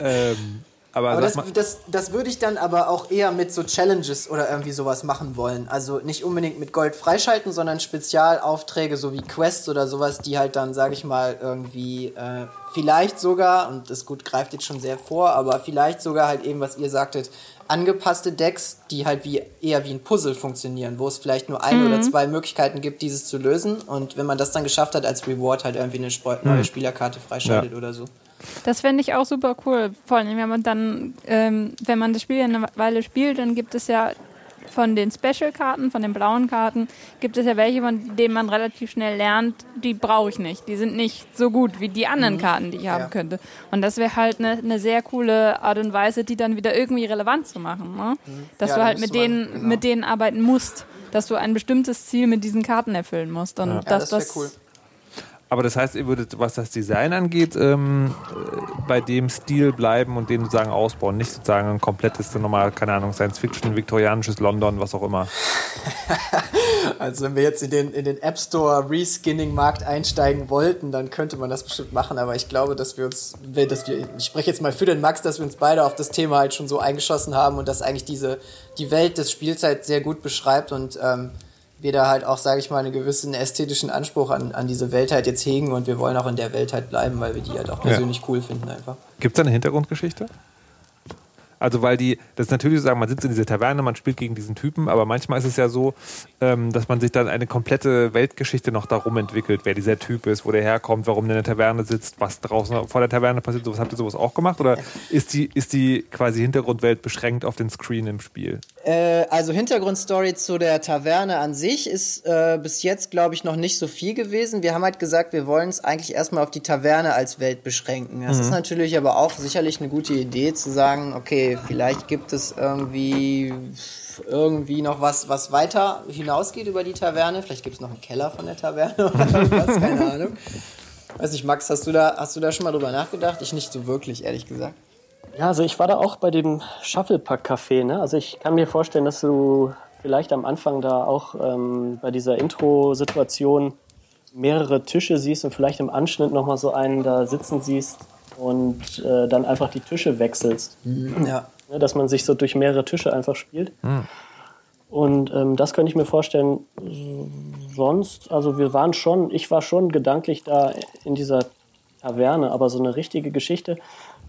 S2: ähm, aber,
S4: Aber das, das, das würde ich dann aber auch eher mit so Challenges oder irgendwie sowas machen wollen. Also nicht unbedingt mit Gold freischalten, sondern Spezialaufträge, so wie Quests oder sowas, die halt dann, sage ich mal, irgendwie äh, vielleicht sogar, und das gut greift jetzt schon sehr vor, aber vielleicht sogar halt eben, was ihr sagtet, angepasste Decks, die halt wie eher wie ein Puzzle funktionieren, wo es vielleicht nur eine oder zwei Möglichkeiten gibt, dieses zu lösen. Und wenn man das dann geschafft hat, als Reward halt irgendwie eine Spo neue Spielerkarte freischaltet oder so.
S3: Das fände ich auch super cool. Vor allem, wenn man dann, ähm, wenn man das Spiel eine Weile spielt, dann gibt es ja von den Special-Karten, von den blauen Karten, gibt es ja welche, von denen man relativ schnell lernt, die brauche ich nicht. Die sind nicht so gut wie die anderen Karten, die ich haben
S4: Ja.
S3: könnte. Und das wäre halt eine eine sehr coole Art und Weise, die dann wieder irgendwie relevant zu machen. Ne? Dass
S4: Ja,
S3: du halt mit denen,
S4: genau.
S3: mit denen arbeiten musst. Dass du ein bestimmtes Ziel mit diesen Karten erfüllen musst. Und
S4: Ja,
S3: dass
S4: das wäre cool.
S2: Aber das heißt, ihr würdet, was das Design angeht, ähm, äh, bei dem Stil bleiben und den sozusagen ausbauen. Nicht sozusagen ein komplettes, normal, keine Ahnung, Science-Fiction, viktorianisches London, was auch immer.
S4: Also wenn wir jetzt in den, in den App Store Reskinning-Markt einsteigen wollten, dann könnte man das bestimmt machen, aber ich glaube, dass wir uns, dass wir, ich spreche jetzt mal für den Max, dass wir uns beide auf das Thema halt schon so eingeschossen haben und dass eigentlich diese, die Welt des Spiels halt sehr gut beschreibt und ähm, wir da halt auch, sage ich mal, einen gewissen ästhetischen Anspruch an, an diese Welt halt jetzt hegen und wir wollen auch in der Welt halt bleiben, weil wir die halt auch persönlich cool finden einfach.
S2: Gibt es da eine Hintergrundgeschichte? Also weil die, das ist natürlich so sagen, man sitzt in dieser Taverne, man spielt gegen diesen Typen, aber manchmal ist es ja so, ähm, dass man sich dann eine komplette Weltgeschichte noch darum entwickelt, wer dieser Typ ist, wo der herkommt, warum der in der Taverne sitzt, was draußen vor der Taverne passiert. Sowas habt ihr sowas auch gemacht? Oder ist die, ist die quasi Hintergrundwelt beschränkt auf den Screen im Spiel?
S4: Äh, also Hintergrundstory zu der Taverne an sich ist äh, bis jetzt, glaube ich, noch nicht so viel gewesen. Wir haben halt gesagt, wir wollen es eigentlich erstmal auf die Taverne als Welt beschränken. Das ist natürlich aber auch sicherlich eine gute Idee zu sagen, okay, vielleicht gibt es irgendwie irgendwie noch was, was weiter hinausgeht über die Taverne. Vielleicht gibt es noch einen Keller von der Taverne oder irgendwas, keine Ahnung. Weiß nicht, Max, hast du da, hast du da schon mal drüber nachgedacht? Ich nicht so wirklich, ehrlich gesagt.
S5: Ja, also ich war da auch bei dem Shufflepack-Café. Ne? Also ich kann mir vorstellen, dass du vielleicht am Anfang da auch ähm, bei dieser Intro-Situation mehrere Tische siehst und vielleicht im Anschnitt nochmal so einen da sitzen siehst und äh, dann einfach die Tische wechselst.
S4: Ja.
S5: Ne? Dass man sich so durch mehrere Tische einfach spielt. Und ähm, das könnte ich mir vorstellen. Sonst, also wir waren schon, ich war schon gedanklich da in dieser Taverne, aber so eine richtige Geschichte.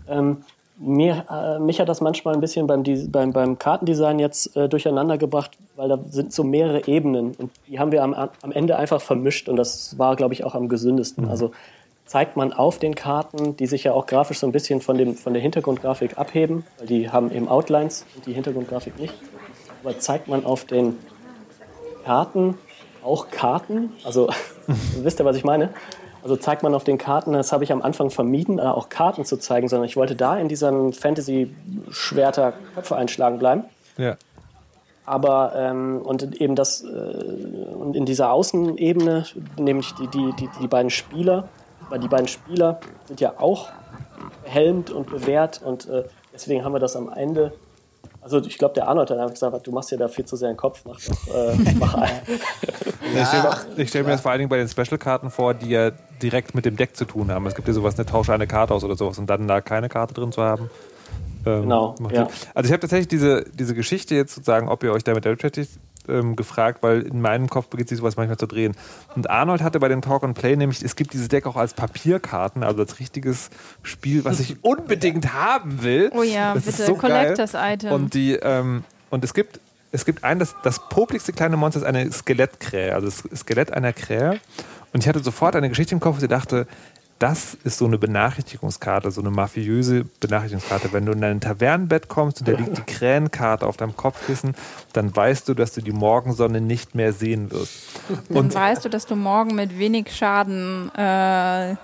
S5: Ähm, mir, äh, mich hat das manchmal ein bisschen beim, beim, beim Kartendesign jetzt äh, durcheinander gebracht, weil da sind so mehrere Ebenen und die haben wir am, am Ende einfach vermischt und das war, glaube ich, auch am gesündesten.
S2: Mhm.
S5: Also zeigt man auf den Karten, die sich ja auch grafisch so ein bisschen von, dem, von der Hintergrundgrafik abheben, weil die haben eben Outlines und die Hintergrundgrafik nicht. Aber zeigt man auf den Karten auch Karten, also wisst ihr, was ich meine? Also zeigt man auf den Karten, das habe ich am Anfang vermieden, äh, auch Karten zu zeigen, sondern ich wollte da in diesem Fantasy-Schwerter Köpfe einschlagen bleiben.
S2: Ja.
S5: Aber ähm, und eben das äh, und in dieser Außenebene, nämlich die, die, die, die beiden Spieler, weil die beiden Spieler sind ja auch behelmt und bewährt und äh, deswegen haben wir das am Ende. Also ich glaube, der Arnold hat einfach gesagt, du machst dir da viel zu sehr den Kopf, mach doch, äh, mach ein.
S2: ich stelle stell mir das vor allen Dingen bei den Special-Karten vor, die ja direkt mit dem Deck zu tun haben. Es gibt ja sowas, eine tausche eine Karte aus oder sowas und dann da keine Karte drin zu haben. Ähm,
S5: Genau, ja.
S2: Also ich habe tatsächlich diese, diese Geschichte jetzt sozusagen, ob ihr euch damit beschäftigt, ähm, gefragt, weil in meinem Kopf beginnt sich sowas manchmal zu drehen. Und Arnold hatte bei dem Talk and Play nämlich, es gibt dieses Deck auch als Papierkarten, also als richtiges Spiel, was ich unbedingt haben will.
S3: Oh ja,
S2: Das
S3: bitte,
S2: so geil.
S3: Collectors Item.
S2: Und die, ähm, und es gibt, es gibt ein, das, das popligste kleine Monster ist eine Skelettkrähe, also das Skelett einer Krähe. Und ich hatte sofort eine Geschichte im Kopf, wo ich dachte, das ist so eine Benachrichtigungskarte, so eine mafiöse Benachrichtigungskarte. Wenn du in dein Tavernenbett kommst und da liegt die Krähenkarte auf deinem Kopfkissen, dann weißt du, dass du die Morgensonne nicht mehr sehen wirst.
S3: Dann
S2: Und
S3: weißt du, dass du morgen mit wenig Schaden äh,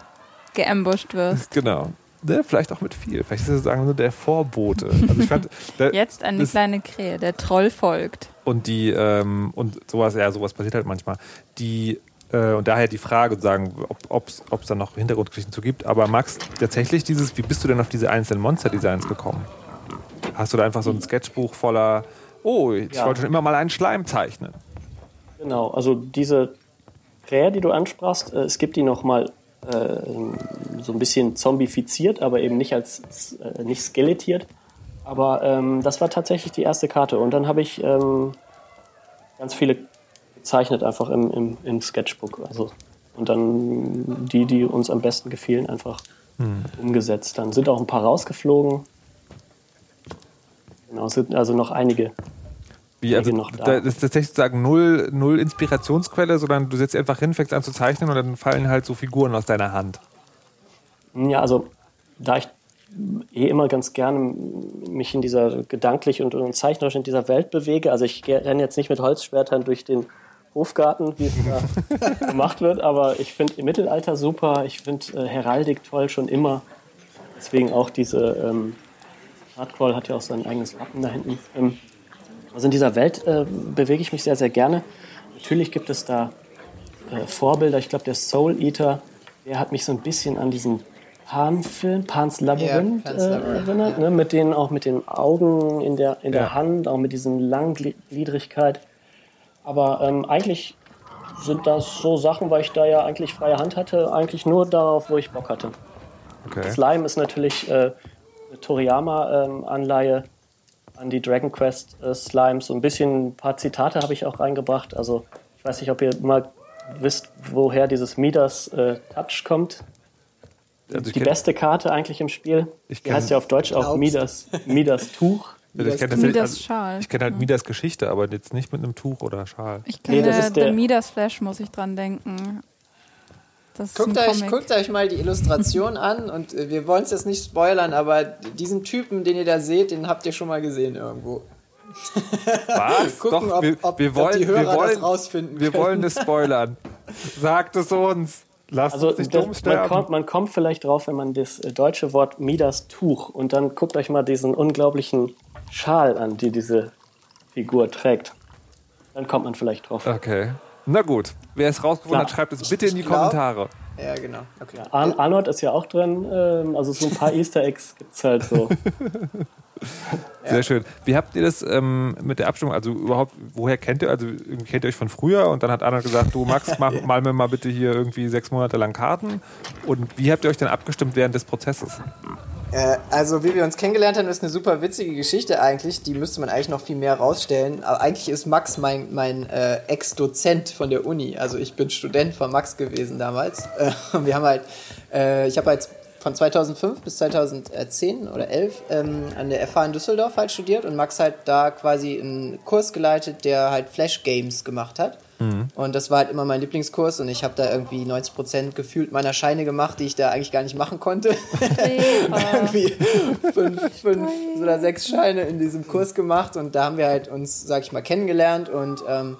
S3: geambusht wirst.
S2: genau. Ne, vielleicht auch mit viel. Vielleicht ist es sozusagen nur der Vorbote. Also ich fand, da-
S3: Jetzt eine kleine Krähe, der Troll folgt.
S2: Und die, ähm, und sowas, ja, sowas passiert halt manchmal. Die, und daher die Frage, sagen, ob es da noch Hintergrundgeschichten zu gibt. Aber Max, tatsächlich dieses, wie bist du denn auf diese einzelnen Monster-Designs gekommen? Hast du da einfach so ein Sketchbuch voller, oh, ich
S5: Ja.
S2: wollte schon immer mal einen Schleim zeichnen.
S5: Genau, also diese Krähe, die du ansprachst, äh, es gibt die nochmal äh, so ein bisschen zombifiziert, aber eben nicht als äh, nicht skelettiert. Aber ähm, das war tatsächlich die erste Karte. Und dann habe ich ähm, ganz viele gezeichnet, einfach im, im, im Sketchbook. Also, und dann die, die uns am besten gefielen, einfach umgesetzt. Dann sind auch ein paar rausgeflogen. Genau, es sind also noch einige.
S2: Wie, also,
S5: noch da.
S2: da ist tatsächlich sozusagen null, null Inspirationsquelle, sondern du setzt einfach hin, fängst an zu zeichnen und dann fallen halt so Figuren aus deiner Hand.
S5: Ja, also da ich eh immer ganz gerne mich in dieser gedanklich und, und zeichnerisch in dieser Welt bewege, also ich renne jetzt nicht mit Holzschwertern durch den Hofgarten, wie es da gemacht wird, aber ich finde im Mittelalter super, ich finde äh, Heraldik toll schon immer. Deswegen auch diese ähm, Hardcrawl hat ja auch sein eigenes Wappen da hinten. Ähm, also in dieser Welt äh, bewege ich mich sehr, sehr gerne. Natürlich gibt es da äh, Vorbilder. Ich glaube, der Soul Eater, der hat mich so ein bisschen an diesen Pan-Film, Pan's Labyrinth,
S4: Pan's
S5: äh, erinnert. Ne? Mit den, auch mit den Augen in der, in
S2: Ja.
S5: der Hand, auch mit diesen Langgliedrigkeit. Aber ähm, eigentlich sind das so Sachen, weil ich da ja eigentlich freie Hand hatte, eigentlich nur darauf, wo ich Bock hatte.
S2: Okay.
S5: Slime ist natürlich äh, eine Toriyama-Anleihe an die Dragon Quest äh, Slimes. So ein bisschen ein paar Zitate habe ich auch reingebracht. Also ich weiß nicht, ob ihr mal wisst, woher dieses Midas äh, Touch kommt.
S2: Also
S5: die
S2: kenn-
S5: beste Karte eigentlich im Spiel.
S2: Ich
S5: Die heißt ja auf Deutsch auch. Midas, Midas Tuch.
S2: Also ich kenne
S3: Midas
S2: also
S3: Schal.
S2: ich kenne halt Midas Geschichte, aber jetzt nicht mit einem Tuch oder Schal.
S3: Ich
S5: Nee,
S3: kenne
S5: das ist der-
S3: The Midas Flash, muss ich dran denken. Das
S4: Guckt euch, guckt euch mal die Illustration an und äh, wir wollen es jetzt nicht spoilern, aber diesen Typen, den ihr da seht, den habt ihr schon mal gesehen irgendwo.
S2: Was?
S4: Gucken,
S2: Doch,
S4: ob-
S2: wir,
S4: ob-
S2: wir
S4: ob
S2: wollen,
S4: die Hörer
S2: wir
S4: das
S2: wollen,
S4: rausfinden
S2: Wir
S4: können.
S2: wollen es spoilern. Sagt es uns. Lasst
S5: Also
S2: uns nicht
S5: das,
S2: dumm
S5: man, kommt, man kommt vielleicht drauf, wenn man das äh, deutsche Wort Midas Tuch und dann guckt euch mal diesen unglaublichen Schal an, die diese Figur trägt. Dann kommt man vielleicht drauf.
S2: Okay. Na gut. Wer es rausgefunden hat, schreibt es bitte in die
S4: glaub-
S2: Kommentare.
S4: Ja, genau. Okay.
S5: Ar Arnold ist ja auch drin, ähm, also so ein paar Easter Eggs gibt es halt so.
S2: Sehr schön. Wie habt ihr das ähm, mit der Abstimmung? Also überhaupt, woher kennt ihr? Also kennt ihr euch von früher und dann hat Anna gesagt, du Max, mach, mal mir mal bitte hier irgendwie sechs Monate lang Karten. Und wie habt ihr euch dann abgestimmt während des Prozesses?
S4: Äh, also, wie wir uns kennengelernt haben, ist eine super witzige Geschichte eigentlich. Die müsste man eigentlich noch viel mehr rausstellen. Aber eigentlich ist Max mein, mein äh, Ex-Dozent von der Uni. Also, ich bin Student von Max gewesen damals. Äh, wir haben halt, äh, ich habe halt von 2005 bis 2010 oder 11 ähm, an der FH in Düsseldorf halt studiert und Max halt da quasi einen Kurs geleitet, der halt Flash Games gemacht hat. Und das war halt immer mein Lieblingskurs und ich habe da irgendwie 90 Prozent gefühlt meiner Scheine gemacht, die ich da eigentlich gar nicht machen konnte. irgendwie fünf, fünf oder sechs Scheine in diesem Kurs gemacht und da haben wir halt uns, sag ich mal, kennengelernt und ähm,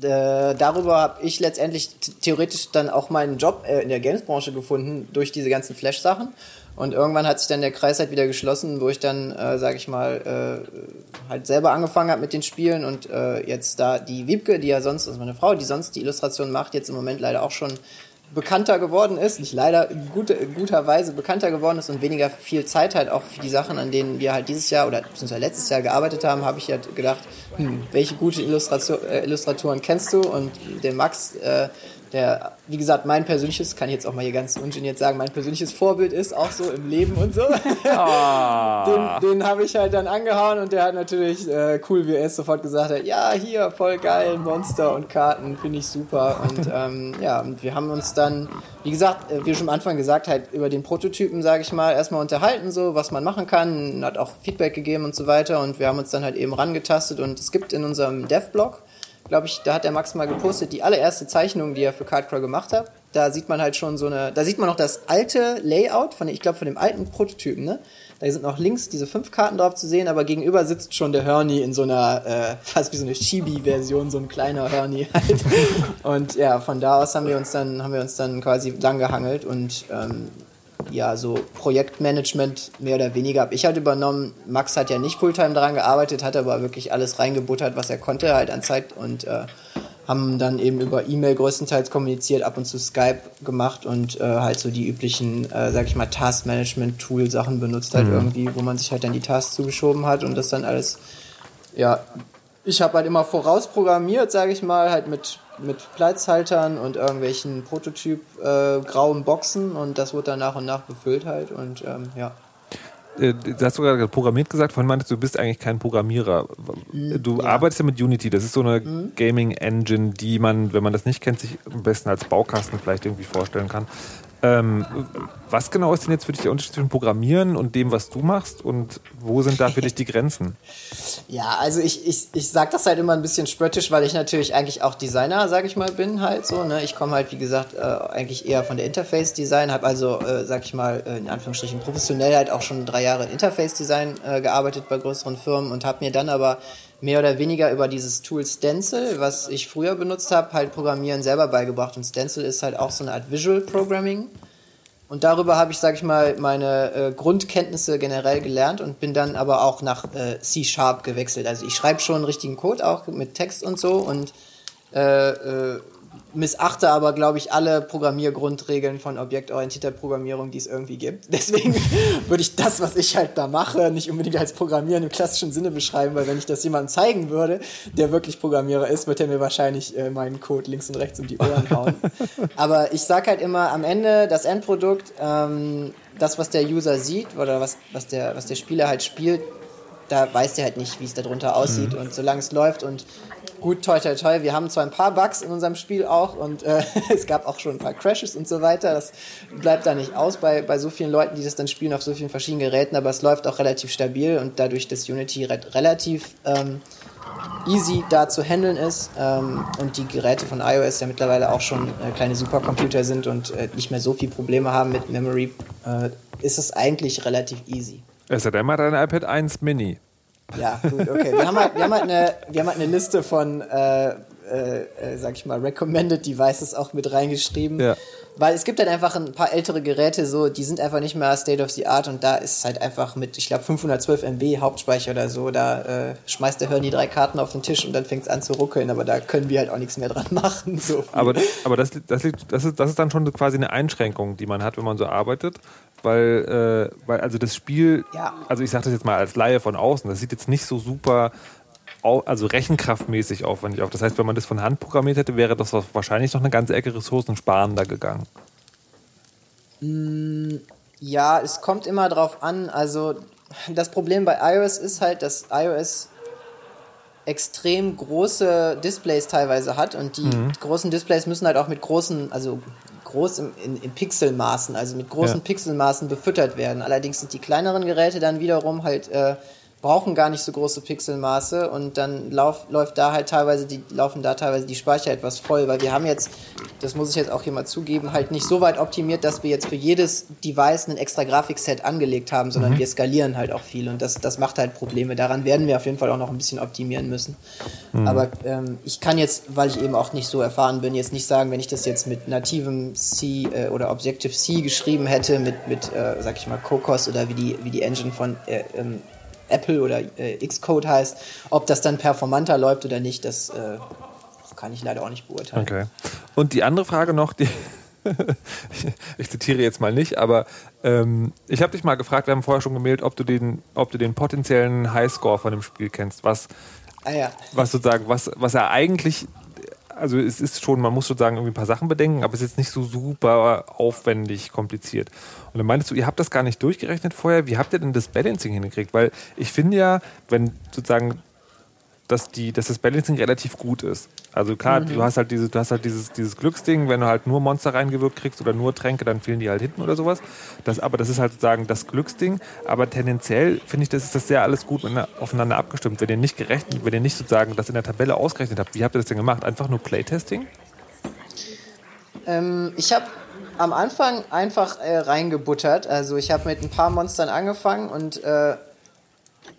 S4: äh, darüber habe ich letztendlich theoretisch dann auch meinen Job äh, in der Gamesbranche gefunden durch diese ganzen Flash-Sachen. Und irgendwann hat sich dann der Kreis halt wieder geschlossen, wo ich dann, äh, sage ich mal, äh, halt selber angefangen habe mit den Spielen und äh, jetzt da die Wiebke, die ja sonst, also meine Frau, die sonst die Illustration macht, jetzt im Moment leider auch schon bekannter geworden ist, nicht leider, in gute, in guter Weise bekannter geworden ist und weniger viel Zeit halt auch für die Sachen, an denen wir halt dieses Jahr oder beziehungsweise letztes Jahr gearbeitet haben, habe ich halt gedacht, hm, welche gute Illustration, äh, Illustratoren kennst du? Und den Max, äh, der, wie gesagt, mein persönliches, kann ich jetzt auch mal hier ganz ungeniert sagen, mein persönliches Vorbild ist, auch so im Leben und so. den den habe ich halt dann angehauen und der hat natürlich, äh, cool wie er es sofort gesagt hat, ja, hier, voll geil, Monster und Karten, finde ich super. Und ähm, ja, und wir haben uns dann, wie gesagt, äh, wie schon am Anfang gesagt, halt über den Prototypen, sage ich mal, erstmal unterhalten, so, was man machen kann, hat auch Feedback gegeben und so weiter und wir haben uns dann halt eben rangetastet und es gibt in unserem Dev-Blog, glaube ich, da hat der Max mal gepostet, die allererste Zeichnung, die er für Cardcrawl gemacht hat. Da sieht man halt schon so eine, da sieht man noch das alte Layout von, ich glaube, von dem alten Prototypen, ne? Da sind noch links diese fünf Karten drauf zu sehen, aber gegenüber sitzt schon der Hörni in so einer, äh, fast wie so eine Chibi-Version, so ein kleiner Hörni halt. Und ja, von da aus haben wir uns dann, haben wir uns dann quasi lang gehangelt und ähm, ja, so Projektmanagement mehr oder weniger habe ich halt übernommen. Max hat ja nicht Fulltime daran gearbeitet, hat aber wirklich alles reingebuttert, was er konnte halt an Zeit und äh, haben dann eben über E-Mail größtenteils kommuniziert, ab und zu Skype gemacht und äh, halt so die üblichen, äh, sag ich mal, Task-Management-Tool-Sachen benutzt halt irgendwie, wo man sich halt dann die Tasks zugeschoben hat und das dann alles, ja, ich habe halt immer vorausprogrammiert, sage ich mal, halt mit, mit Platzhaltern und irgendwelchen Prototyp äh, grauen Boxen und das wurde dann nach und nach befüllt halt und ähm, ja.
S2: Äh, Du hast sogar programmiert gesagt, vorhin meintest du, du bist eigentlich kein Programmierer. Du arbeitest ja mit Unity, das ist so eine Gaming-Engine, die man, wenn man das nicht kennt, sich am besten als Baukasten vielleicht irgendwie vorstellen kann. Ähm, was genau ist denn jetzt für dich der Unterschied zwischen Programmieren und dem, was du machst? Und wo sind da für dich die Grenzen?
S4: Ja, also ich, ich, ich sag das halt immer ein bisschen spöttisch, weil ich natürlich eigentlich auch Designer, sag ich mal, bin halt so. Ne? Ich komme halt, wie gesagt, äh, eigentlich eher von der Interface-Design, habe also, äh, sag ich mal, äh, in Anführungsstrichen professionell halt auch schon drei Jahre in Interface-Design äh, gearbeitet bei größeren Firmen und habe mir dann aber mehr oder weniger über dieses Tool Stencil, was ich früher benutzt habe, halt Programmieren selber beigebracht. Und Stencil ist halt auch so eine Art Visual Programming. Und darüber habe ich, sag ich mal, meine äh, Grundkenntnisse generell gelernt und bin dann aber auch nach äh, C-Sharp gewechselt. Also ich schreibe schon richtigen Code auch mit Text und so und äh, äh, missachte aber, glaube ich, alle Programmiergrundregeln von objektorientierter Programmierung, die es irgendwie gibt. Deswegen würde ich das, was ich halt da mache, nicht unbedingt als Programmieren im klassischen Sinne beschreiben, weil wenn ich das jemandem zeigen würde, der wirklich Programmierer ist, wird er mir wahrscheinlich äh, meinen Code links und rechts um die Ohren hauen. aber ich sag halt immer, am Ende das Endprodukt, ähm, das, was der User sieht oder was, was, der, was der Spieler halt spielt, da weiß der halt nicht, wie es darunter aussieht. Und solange es läuft und gut, toi, toi, toi, wir haben zwar ein paar Bugs in unserem Spiel auch und äh, es gab auch schon ein paar Crashes und so weiter. Das bleibt da nicht aus bei, bei so vielen Leuten, die das dann spielen auf so vielen verschiedenen Geräten, aber es läuft auch relativ stabil und dadurch, dass Unity re relativ ähm, easy da zu handeln ist ähm, und die Geräte von iOS ja mittlerweile auch schon äh, kleine Supercomputer sind und äh, nicht mehr so viel Probleme haben mit Memory, äh, ist es eigentlich relativ easy.
S2: Es hat einmal dein iPad 1 Mini.
S4: Ja, gut, okay. Wir haben halt, wir haben halt, eine, wir haben halt eine Liste von, äh, äh, äh, sag ich mal, Recommended Devices auch mit reingeschrieben.
S2: Ja.
S4: Weil es gibt halt einfach ein paar ältere Geräte, so, die sind einfach nicht mehr State of the Art und da ist halt einfach mit, ich glaube, 512 MB Hauptspeicher oder so, da äh, schmeißt der Hören die drei Karten auf den Tisch und dann fängt es an zu ruckeln, aber da können wir halt auch nichts mehr dran machen. So.
S2: Aber, aber das, das, liegt, das, ist, das ist dann schon quasi eine Einschränkung, die man hat, wenn man so arbeitet. Weil, äh, weil also das Spiel,
S4: Ja.
S2: also ich sage das jetzt mal als Laie von außen, das sieht jetzt nicht so super, also rechenkraftmäßig aufwendig auf. Das heißt, wenn man das von Hand programmiert hätte, wäre das wahrscheinlich noch eine ganze Ecke Ressourcen sparender gegangen.
S4: Ja, es kommt immer drauf an. Also das Problem bei iOS ist halt, dass iOS extrem große Displays teilweise hat und die
S2: Mhm.
S4: großen Displays müssen halt auch mit großen, also groß im, in, in Pixelmaßen, also mit großen
S2: Ja.
S4: Pixelmaßen befüttert werden. Allerdings sind die kleineren Geräte dann wiederum halt äh, brauchen gar nicht so große Pixelmaße und dann lauf, läuft da halt teilweise die laufen da teilweise die Speicher etwas voll, weil wir haben jetzt, das muss ich jetzt auch hier mal zugeben, halt nicht so weit optimiert, dass wir jetzt für jedes Device ein extra Grafikset angelegt haben, sondern wir skalieren halt auch viel und das, das macht halt Probleme. Daran werden wir auf jeden Fall auch noch ein bisschen optimieren müssen. Aber ähm, ich kann jetzt, weil ich eben auch nicht so erfahren bin, jetzt nicht sagen, wenn ich das jetzt mit nativem C äh, oder Objective C geschrieben hätte, mit, mit äh, sag ich mal, Cocos oder wie die, wie die Engine von äh, ähm, Apple oder äh, Xcode heißt, ob das dann performanter läuft oder nicht, das äh, kann ich leider auch nicht beurteilen.
S2: Okay. Und die andere Frage noch, die ich zitiere jetzt mal nicht, aber ähm, ich habe dich mal gefragt, wir haben vorher schon gemeldet, ob du den, ob du den potenziellen Highscore von dem Spiel kennst, was,
S4: Ah ja.
S2: was sozusagen, was, was er eigentlich, also es ist schon, man muss sozusagen irgendwie ein paar Sachen bedenken, aber es ist jetzt nicht so super aufwendig kompliziert. Und dann meintest du, ihr habt das gar nicht durchgerechnet vorher, wie habt ihr denn das Balancing hingekriegt? Weil ich finde ja, wenn sozusagen dass, die, dass das Balancing relativ gut ist. Also klar, du hast halt, diese, du hast halt dieses, dieses Glücksding, wenn du halt nur Monster reingewirkt kriegst oder nur Tränke, dann fehlen die halt hinten oder sowas. Das, aber das ist halt sozusagen das Glücksding. Aber tendenziell finde ich, das ist das sehr alles gut aufeinander abgestimmt. Wenn ihr nicht gerechnet, wenn ihr nicht sozusagen das in der Tabelle ausgerechnet habt, wie habt ihr das denn gemacht? Einfach nur Playtesting?
S4: Ähm, ich habe am Anfang einfach äh, reingebuttert. Also ich habe mit ein paar Monstern angefangen und äh,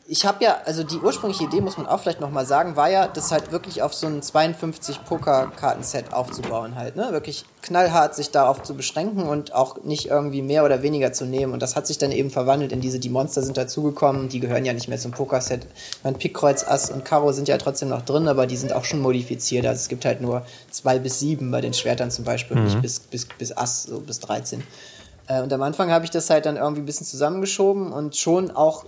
S4: ich habe ja, also die ursprüngliche Idee, muss man auch vielleicht nochmal sagen, war ja, das halt wirklich auf so ein 52 Poker-Kartenset aufzubauen halt, ne? Wirklich knallhart sich darauf zu beschränken und auch nicht irgendwie mehr oder weniger zu nehmen. Und das hat sich dann eben verwandelt in diese, die Monster sind dazugekommen, die gehören ja nicht mehr zum Pokerset. Mein Pik, Kreuz, Ass und Karo sind ja trotzdem noch drin, aber die sind auch schon modifiziert. Also es gibt halt nur zwei bis sieben bei den Schwertern zum Beispiel, und nicht bis, bis, bis Ass, so bis 13. Äh, und am Anfang habe ich das halt dann irgendwie ein bisschen zusammengeschoben und schon auch,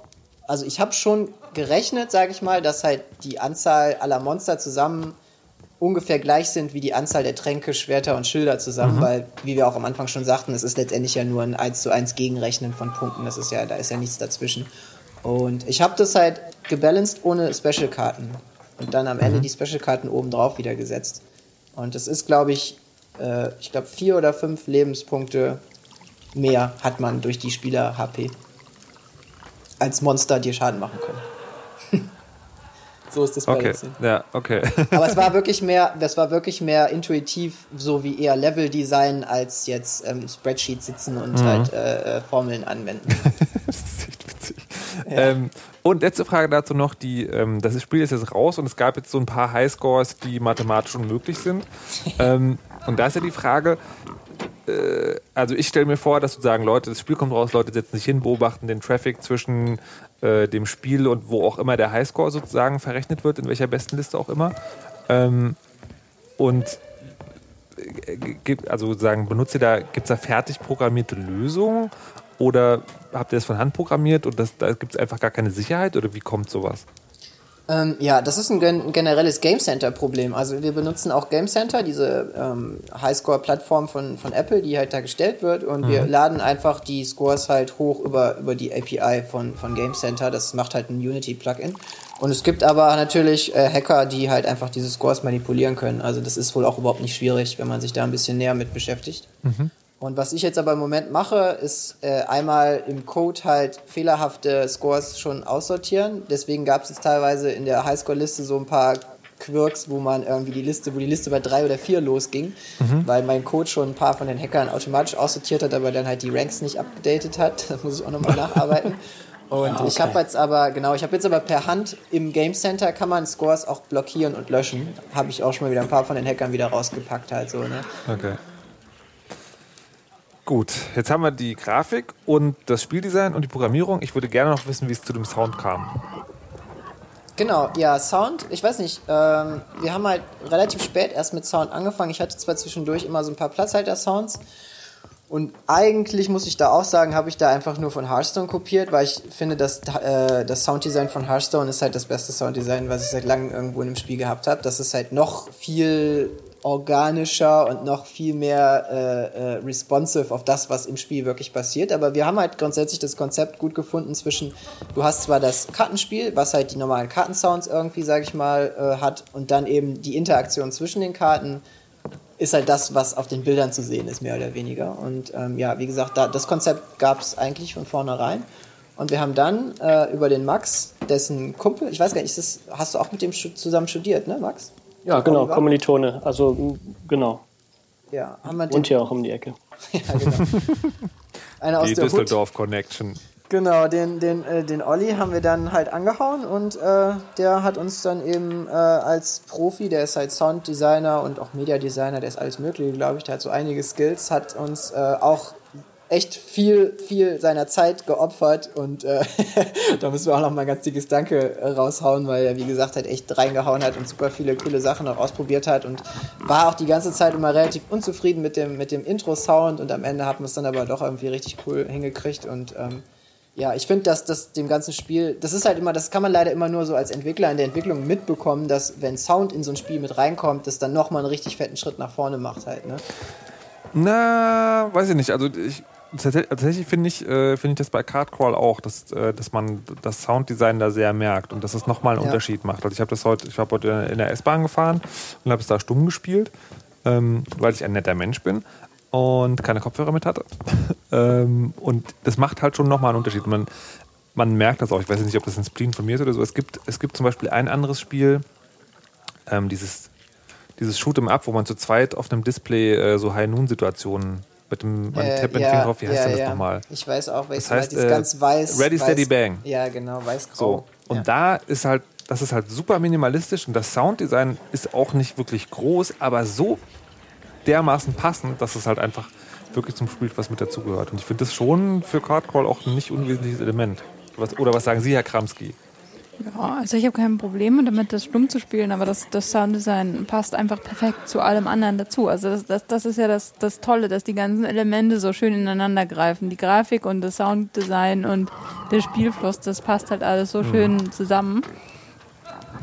S4: also ich habe schon gerechnet, sage ich mal, dass halt die Anzahl aller Monster zusammen ungefähr gleich sind wie die Anzahl der Tränke, Schwerter und Schilder zusammen, weil, wie wir auch am Anfang schon sagten, es ist letztendlich ja nur ein 1 zu 1 Gegenrechnen von Punkten, das ist ja, da ist ja nichts dazwischen. Und ich habe das halt gebalanced ohne Special-Karten und dann am Ende die Special-Karten oben drauf wieder gesetzt. Und das ist, glaube ich, äh, ich glaube vier oder fünf Lebenspunkte mehr hat man durch die Spieler-HP als Monster dir Schaden machen können. so ist das
S2: Okay,
S4: Balancing.
S2: ja, okay.
S4: Aber es war wirklich mehr, das war wirklich mehr intuitiv, so wie eher Level-Design, als jetzt ähm, Spreadsheet sitzen und halt äh, äh, Formeln anwenden.
S2: das ist echt witzig. Ähm, und letzte Frage dazu noch, die, ähm, das Spiel ist jetzt raus und es gab jetzt so ein paar Highscores, die mathematisch unmöglich sind. ähm, und da ist ja die Frage, äh, also ich stelle mir vor, dass sozusagen Leute, das Spiel kommt raus, Leute setzen sich hin, beobachten den Traffic zwischen äh, dem Spiel und wo auch immer der Highscore sozusagen verrechnet wird, in welcher besten Liste auch immer. Ähm, und äh, also sozusagen, benutzt ihr da, gibt es da fertig programmierte Lösungen oder habt ihr das von Hand programmiert und das, da gibt es einfach gar keine Sicherheit oder wie kommt sowas?
S4: Ähm, ja, das ist ein, gen ein generelles Game Center-Problem. Also wir benutzen auch Game Center, diese ähm, Highscore-Plattform von, von Apple, die halt da gestellt wird. Und wir laden einfach die Scores halt hoch über, über die API von, von Game Center. Das macht halt ein Unity-Plugin. Und es gibt aber natürlich äh, Hacker, die halt einfach diese Scores manipulieren können. Also das ist wohl auch überhaupt nicht schwierig, wenn man sich da ein bisschen näher mit beschäftigt. Und was ich jetzt aber im Moment mache, ist äh, einmal im Code halt fehlerhafte Scores schon aussortieren. Deswegen gab es jetzt teilweise in der Highscore-Liste so ein paar Quirks, wo man irgendwie die Liste, wo die Liste bei drei oder vier losging, weil mein Code schon ein paar von den Hackern automatisch aussortiert hat, aber dann halt die Ranks nicht abgedatet hat. Das muss ich auch nochmal nacharbeiten. Und ich habe jetzt aber, genau, ich habe jetzt aber per Hand im Game Center kann man Scores auch blockieren und löschen. Habe ich auch schon mal wieder ein paar von den Hackern wieder rausgepackt halt so, ne?
S2: Okay. Gut, jetzt haben wir die Grafik und das Spieldesign und die Programmierung. Ich würde gerne noch wissen, wie es zu dem Sound kam.
S4: Genau, ja, Sound, ich weiß nicht, ähm, wir haben halt relativ spät erst mit Sound angefangen. Ich hatte zwar zwischendurch immer so ein paar Platzhalter-Sounds und eigentlich muss ich da auch sagen, habe ich da einfach nur von Hearthstone kopiert, weil ich finde, dass äh, das Sounddesign von Hearthstone ist halt das beste Sounddesign, was ich seit langem irgendwo in einem Spiel gehabt habe. Das ist halt noch viel organischer und noch viel mehr äh, äh, responsive auf das, was im Spiel wirklich passiert. Aber wir haben halt grundsätzlich das Konzept gut gefunden zwischen, du hast zwar das Kartenspiel, was halt die normalen Kartensounds irgendwie, sag ich mal, äh, hat, und dann eben die Interaktion zwischen den Karten ist halt das, was auf den Bildern zu sehen ist, mehr oder weniger. Und ähm, ja, wie gesagt, da, das Konzept gab es eigentlich von vornherein. Und wir haben dann äh, über den Max, dessen Kumpel, ich weiß gar nicht, das, hast du auch mit dem zusammen studiert, ne, Max?
S5: Ja, genau, Oliver? Kommilitone. Also, genau.
S4: Ja, haben wir den.
S5: Und hier auch um die Ecke.
S4: ja, genau. Einer aus
S2: Die
S4: der
S2: Düsseldorf Connection.
S4: Genau, den, den, äh, den Olli haben wir dann halt angehauen und äh, der hat uns dann eben äh, als Profi, der ist halt Sounddesigner und auch Mediadesigner, der ist alles Mögliche, glaube ich, der hat so einige Skills, hat uns äh, auch echt viel, viel seiner Zeit geopfert und äh, da müssen wir auch noch mal ein ganz dickes Danke äh, raushauen, weil er, wie gesagt, halt echt reingehauen hat und super viele coole Sachen auch ausprobiert hat und war auch die ganze Zeit immer relativ unzufrieden mit dem, mit dem Intro-Sound und am Ende hat man es dann aber doch irgendwie richtig cool hingekriegt und ähm, ja, ich finde, dass das dem ganzen Spiel, das ist halt immer, das kann man leider immer nur so als Entwickler in der Entwicklung mitbekommen, dass wenn Sound in so ein Spiel mit reinkommt, das dann nochmal einen richtig fetten Schritt nach vorne macht halt, ne?
S2: Na, weiß ich nicht. Also ich tatsächlich finde ich, äh, finde ich das bei Cardcrawl auch, dass, äh, dass man das Sounddesign da sehr merkt und dass es nochmal einen
S4: Ja.
S2: Unterschied macht. Also ich habe das heute, ich habe heute in der S-Bahn gefahren und habe es da stumm gespielt, ähm, weil ich ein netter Mensch bin und keine Kopfhörer mit hatte. ähm, und das macht halt schon nochmal einen Unterschied. Man, man merkt das auch. Ich weiß nicht, ob das ein Spleen von mir ist oder so. Es gibt, es gibt zum Beispiel ein anderes Spiel, ähm, dieses, dieses Shoot'em Up, wo man zu zweit auf einem Display äh, so High-Noon-Situationen mit dem man
S4: Äh,
S2: dem Finger drauf. Wie heißt denn das nochmal?
S4: Ich weiß auch, welches
S2: Das heißt,
S4: das
S2: äh,
S4: ganz weiß.
S2: Ready,
S4: weiß,
S2: Steady, Bang.
S4: Ja, genau, weiß-grau.
S2: So. Und
S4: ja.
S2: da ist halt, das ist halt super minimalistisch und das Sounddesign ist auch nicht wirklich groß, aber so dermaßen passend, dass es halt einfach wirklich zum Spiel was mit dazugehört. Und ich finde das schon für Cardcall auch ein nicht unwesentliches Element. Was, oder was sagen Sie, Herr Kramski?
S3: Ja, also ich habe kein Problem damit, das stumm zu spielen, aber das, das Sounddesign passt einfach perfekt zu allem anderen dazu. Also das, das, das ist ja das, das Tolle, dass die ganzen Elemente so schön ineinander greifen. Die Grafik und das Sounddesign und der Spielfluss, das passt halt alles so schön zusammen.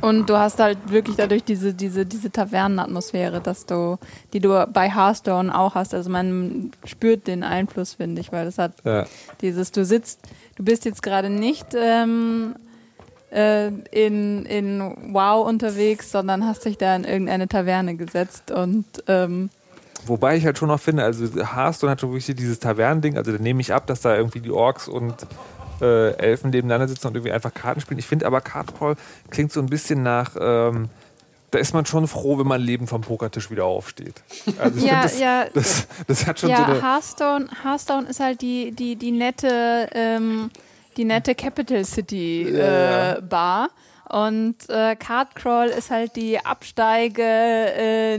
S3: Und du hast halt wirklich dadurch diese, diese, diese Tavernenatmosphäre, dass du, die du bei Hearthstone auch hast. Also man spürt den Einfluss, finde ich, weil es hat
S2: Ja.
S3: dieses, du sitzt, du bist jetzt gerade nicht ähm, äh, in, in Wow unterwegs, sondern hast dich da in irgendeine Taverne gesetzt und ähm,
S2: Wobei ich halt schon noch finde, also Hearthstone hat schon wirklich dieses Tavernending, also da nehme ich ab, dass da irgendwie die Orks und äh, Elfen nebeneinander sitzen und irgendwie einfach Karten spielen. Ich finde aber Cardcall klingt so ein bisschen nach, ähm, da ist man schon froh, wenn man lebend vom Pokertisch wieder aufsteht. Also ich
S3: Ja,
S2: das,
S3: ja.
S2: das, das hat schon
S3: ja,
S2: so eine...
S3: Hearthstone, Hearthstone ist halt die, die, die nette, ähm, die nette Capital City
S2: Ja,
S3: äh, Bar. Und äh, Cardcrawl ist halt die Absteige äh,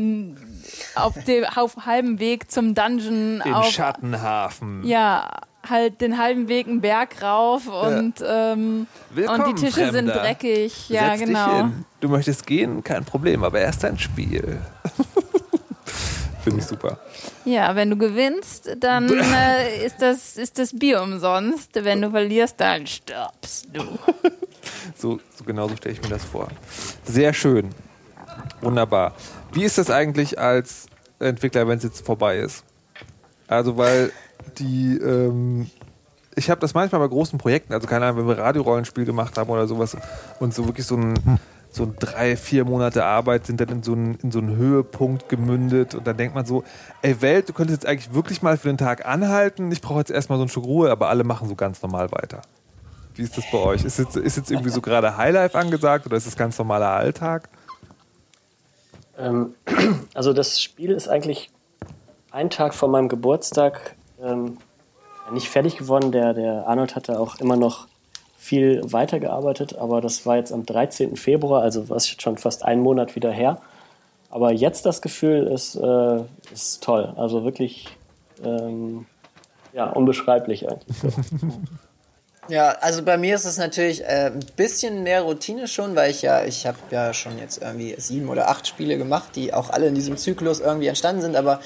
S3: auf dem auf halbem Weg zum Dungeon.
S2: Den
S3: auf,
S2: Schattenhafen.
S3: Ja, halt den halben Weg einen Berg rauf und, ähm,
S2: Willkommen,
S3: und die Tische sind
S2: Fremder.
S3: dreckig. Ja,
S2: Setz
S3: genau.
S2: Du möchtest gehen, kein Problem, aber erst ein Spiel. Finde ich super.
S3: Ja, wenn du gewinnst, dann äh, ist, das, ist das Bier umsonst. Wenn du verlierst, dann stirbst du.
S2: So, so genau so stelle ich mir das vor. Sehr schön. Wunderbar. Wie ist das eigentlich als Entwickler, wenn es jetzt vorbei ist? Also, weil die, ähm, ich habe das manchmal bei großen Projekten, also keine Ahnung, wenn wir Radiorollenspiel gemacht haben oder sowas und so wirklich so ein, so ein drei, vier Monate Arbeit sind dann in so, einen, in so einen Höhepunkt gemündet und dann denkt man so, ey Welt, du könntest jetzt eigentlich wirklich mal für den Tag anhalten, ich brauche jetzt erstmal so ein Stück Ruhe, aber alle machen so ganz normal weiter. Wie ist das bei euch? Ist jetzt, ist jetzt irgendwie so gerade Highlife angesagt oder ist das ganz normaler Alltag?
S5: Ähm, also das Spiel ist eigentlich einen Tag vor meinem Geburtstag ähm, nicht fertig geworden. Der, der Arnold hatte auch immer noch viel weitergearbeitet, aber das war jetzt am 13. Februar, also was jetzt schon fast einen Monat wieder her. Aber jetzt das Gefühl ist, äh, ist toll. Also wirklich ähm, ja, unbeschreiblich eigentlich.
S4: Ja, also bei mir ist es natürlich äh, ein bisschen mehr Routine schon, weil ich ja, ich habe ja schon jetzt irgendwie sieben oder acht Spiele gemacht, die auch alle in diesem Zyklus irgendwie entstanden sind. Aber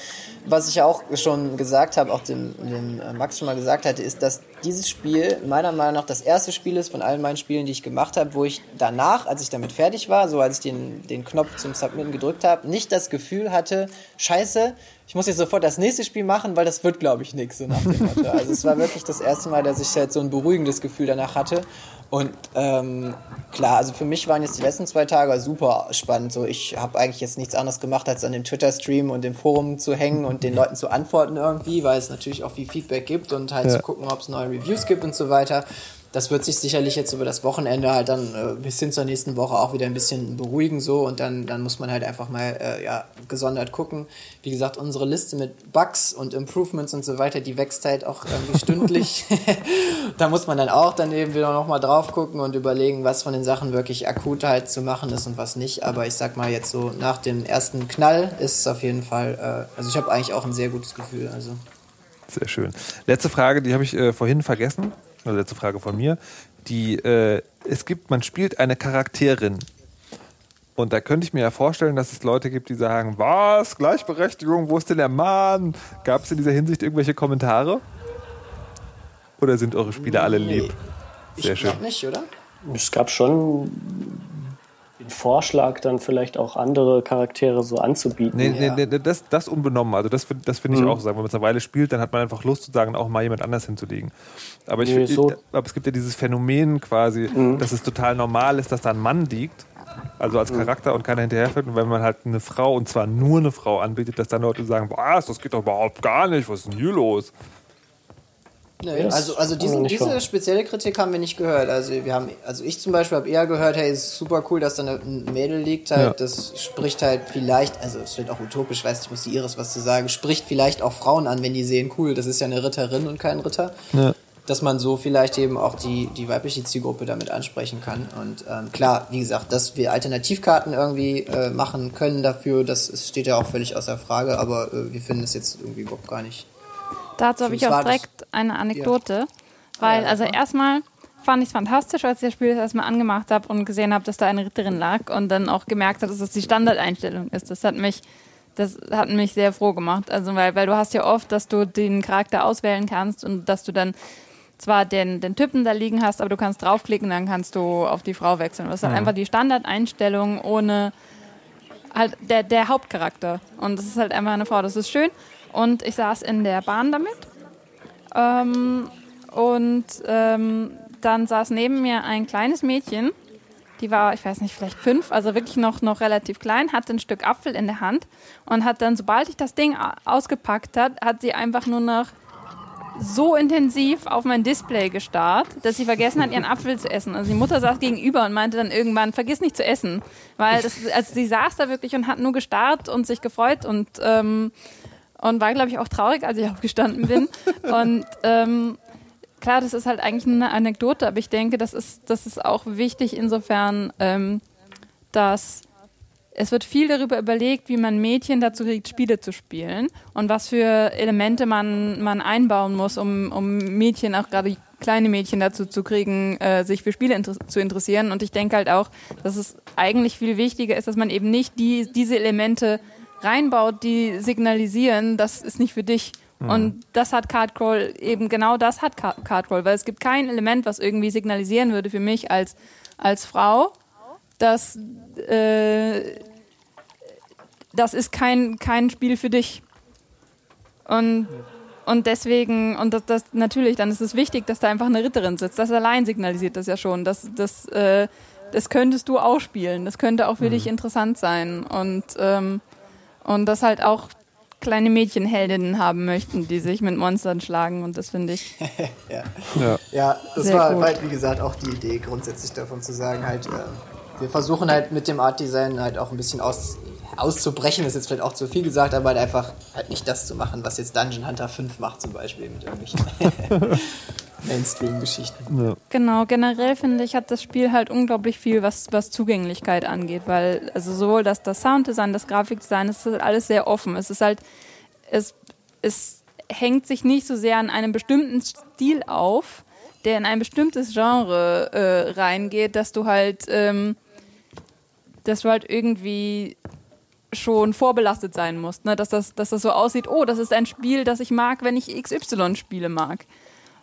S4: was ich auch schon gesagt habe, auch dem, dem äh, Max schon mal gesagt hatte, ist, dass dieses Spiel meiner Meinung nach das erste Spiel ist von allen meinen Spielen, die ich gemacht habe, wo ich danach, als ich damit fertig war, so als ich den, den Knopf zum Submitten gedrückt habe, nicht das Gefühl hatte, scheiße, ich muss jetzt sofort das nächste Spiel machen, weil das wird, glaube ich, nichts, so nach dem Motto. Also es war wirklich das erste Mal, dass ich halt so ein beruhigendes Gefühl danach hatte. Und ähm, klar, also für mich waren jetzt die letzten zwei Tage super spannend. So, ich habe eigentlich jetzt nichts anderes gemacht, als an dem Twitter-Stream und dem Forum zu hängen und den Leuten zu antworten irgendwie, weil es natürlich auch viel Feedback gibt und halt
S2: Ja.
S4: zu gucken, ob es neue Reviews gibt und so weiter. Das wird sich sicherlich jetzt über das Wochenende halt dann äh, bis hin zur nächsten Woche auch wieder ein bisschen beruhigen so und dann, dann muss man halt einfach mal äh, ja, gesondert gucken. Wie gesagt, unsere Liste mit Bugs und Improvements und so weiter, die wächst halt auch irgendwie stündlich. da muss man dann auch dann eben wieder nochmal drauf gucken und überlegen, was von den Sachen wirklich akut halt zu machen ist und was nicht. Aber ich sag mal jetzt so, nach dem ersten Knall ist es auf jeden Fall, äh, also ich habe eigentlich auch ein sehr gutes Gefühl. Also.
S2: Sehr schön. Letzte Frage, die habe ich äh, vorhin vergessen. Also letzte Frage von mir. Die, äh, es gibt, man spielt eine Charakterin. Und da könnte ich mir ja vorstellen, dass es Leute gibt, die sagen, was, Gleichberechtigung, wo ist denn der Mann? Gab es in dieser Hinsicht irgendwelche Kommentare? Oder sind eure Spiele alle lieb? Sehr
S4: ich
S2: schön.
S4: nicht, oder?
S5: Es gab schon Vorschlag, dann vielleicht auch andere Charaktere so anzubieten.
S2: Nee,
S4: Ja.
S2: nee, nee, das, das unbenommen. Also das, das finde ich auch so. Sagen, wenn man es eine Weile spielt, dann hat man einfach Lust zu sagen, auch mal jemand anders hinzulegen. Aber, ich,
S5: Nee, so-
S2: aber es gibt ja dieses Phänomen quasi, dass es total normal ist, dass da ein Mann liegt. Also als Charakter und keiner hinterherfällt. Und wenn man halt eine Frau, und zwar nur eine Frau anbietet, dass dann Leute sagen, was, das geht doch überhaupt gar nicht, was ist denn hier los?
S4: Nee,
S5: Das
S4: also, also diesen, diese
S5: hören.
S4: spezielle Kritik haben wir nicht gehört. Also wir haben, also ich zum Beispiel habe eher gehört, hey, es ist super cool, dass da eine- ein Mädel liegt halt.
S2: Ja.
S4: Das spricht halt vielleicht, also es wird auch utopisch, weiß nicht, muss die Iris was zu sagen, spricht vielleicht auch Frauen an, wenn die sehen, cool, das ist ja eine Ritterin und kein Ritter.
S2: Ja.
S4: Dass man so vielleicht eben auch die, die weibliche Zielgruppe damit ansprechen kann. Und ähm, klar, wie gesagt, dass wir Alternativkarten irgendwie äh, machen können dafür, das steht ja auch völlig außer Frage, aber äh, wir finden es jetzt irgendwie überhaupt gar nicht.
S3: Dazu habe ich
S4: Das
S3: auch
S4: das-
S3: direkt eine Anekdote, weil
S4: Ja,
S3: also
S4: ja.
S3: erstmal fand ich es fantastisch, als ich das Spiel erstmal angemacht habe und gesehen habe, dass da eine Ritterin lag und dann auch gemerkt habe, dass das die Standardeinstellung ist. Das hat mich das hat mich sehr froh gemacht, also weil weil du hast ja oft, dass du den Charakter auswählen kannst und dass du dann zwar den, den Typen da liegen hast, aber du kannst draufklicken, dann kannst du auf die Frau wechseln. Das ist halt einfach die Standardeinstellung ohne halt der, der Hauptcharakter. Und das ist halt einfach eine Frau. Das ist schön. Und ich saß in der Bahn damit. Ähm, und ähm, dann saß neben mir ein kleines Mädchen. Die war, ich weiß nicht, vielleicht fünf, also wirklich noch, noch relativ klein, hatte ein Stück Apfel in der Hand und hat dann, sobald ich das Ding ausgepackt hat, hat sie einfach nur noch so intensiv auf mein Display gestarrt, dass sie vergessen hat, ihren Apfel zu essen. Also die Mutter saß gegenüber und meinte dann irgendwann, vergiss nicht zu essen. Weil das, also sie saß da wirklich und hat nur gestarrt und sich gefreut und, ähm, und war, glaube ich, auch traurig, als ich aufgestanden bin. und ähm, klar, das ist halt eigentlich eine Anekdote, aber ich denke, das ist, das ist auch wichtig insofern, ähm, dass es wird viel darüber überlegt, wie man Mädchen dazu kriegt, Spiele zu spielen und was für Elemente man, man einbauen muss, um, um Mädchen, auch gerade kleine Mädchen dazu zu kriegen, äh, sich für Spiele inter zu interessieren. Und ich denke halt auch, dass es eigentlich viel wichtiger ist, dass man eben nicht die, diese Elemente reinbaut, die signalisieren, das ist nicht für dich. Und das hat Cardcrawl eben genau das hat Ca- Cardcrawl, weil es gibt kein Element, was irgendwie signalisieren würde für mich als, als Frau, dass äh, das ist kein, kein Spiel für dich. Und, und deswegen, und das, das natürlich, dann ist es wichtig, dass da einfach eine Ritterin sitzt. Das allein signalisiert das ja schon. Das, das, äh, das könntest du auch spielen. Das könnte auch für dich interessant sein. Und, ähm, und das halt auch kleine Mädchenheldinnen haben möchten, die sich mit Monstern schlagen. Und das finde ich.
S4: Ja.
S2: Ja.
S4: Ja, das
S3: Sehr
S4: war
S3: gut.
S4: halt, wie gesagt, auch die Idee grundsätzlich davon zu sagen, halt, äh, wir versuchen halt mit dem Art Design halt auch ein bisschen aus, auszubrechen, ist jetzt vielleicht auch zu viel gesagt, aber halt einfach halt nicht das zu machen, was jetzt Dungeon Hunter 5 macht, zum Beispiel mit irgendwelchen Mainstream-Geschichten.
S3: Genau, generell finde ich, hat das Spiel halt unglaublich viel, was, was Zugänglichkeit angeht, weil also sowohl das, das Sounddesign, das Grafikdesign, es ist halt alles sehr offen. Es ist halt, es, es hängt sich nicht so sehr an einem bestimmten Stil auf, der in ein bestimmtes Genre äh, reingeht, dass du halt, ähm, dass du halt irgendwie schon vorbelastet sein musst, ne? dass, das, dass das so aussieht, oh, das ist ein Spiel, das ich mag, wenn ich XY-Spiele mag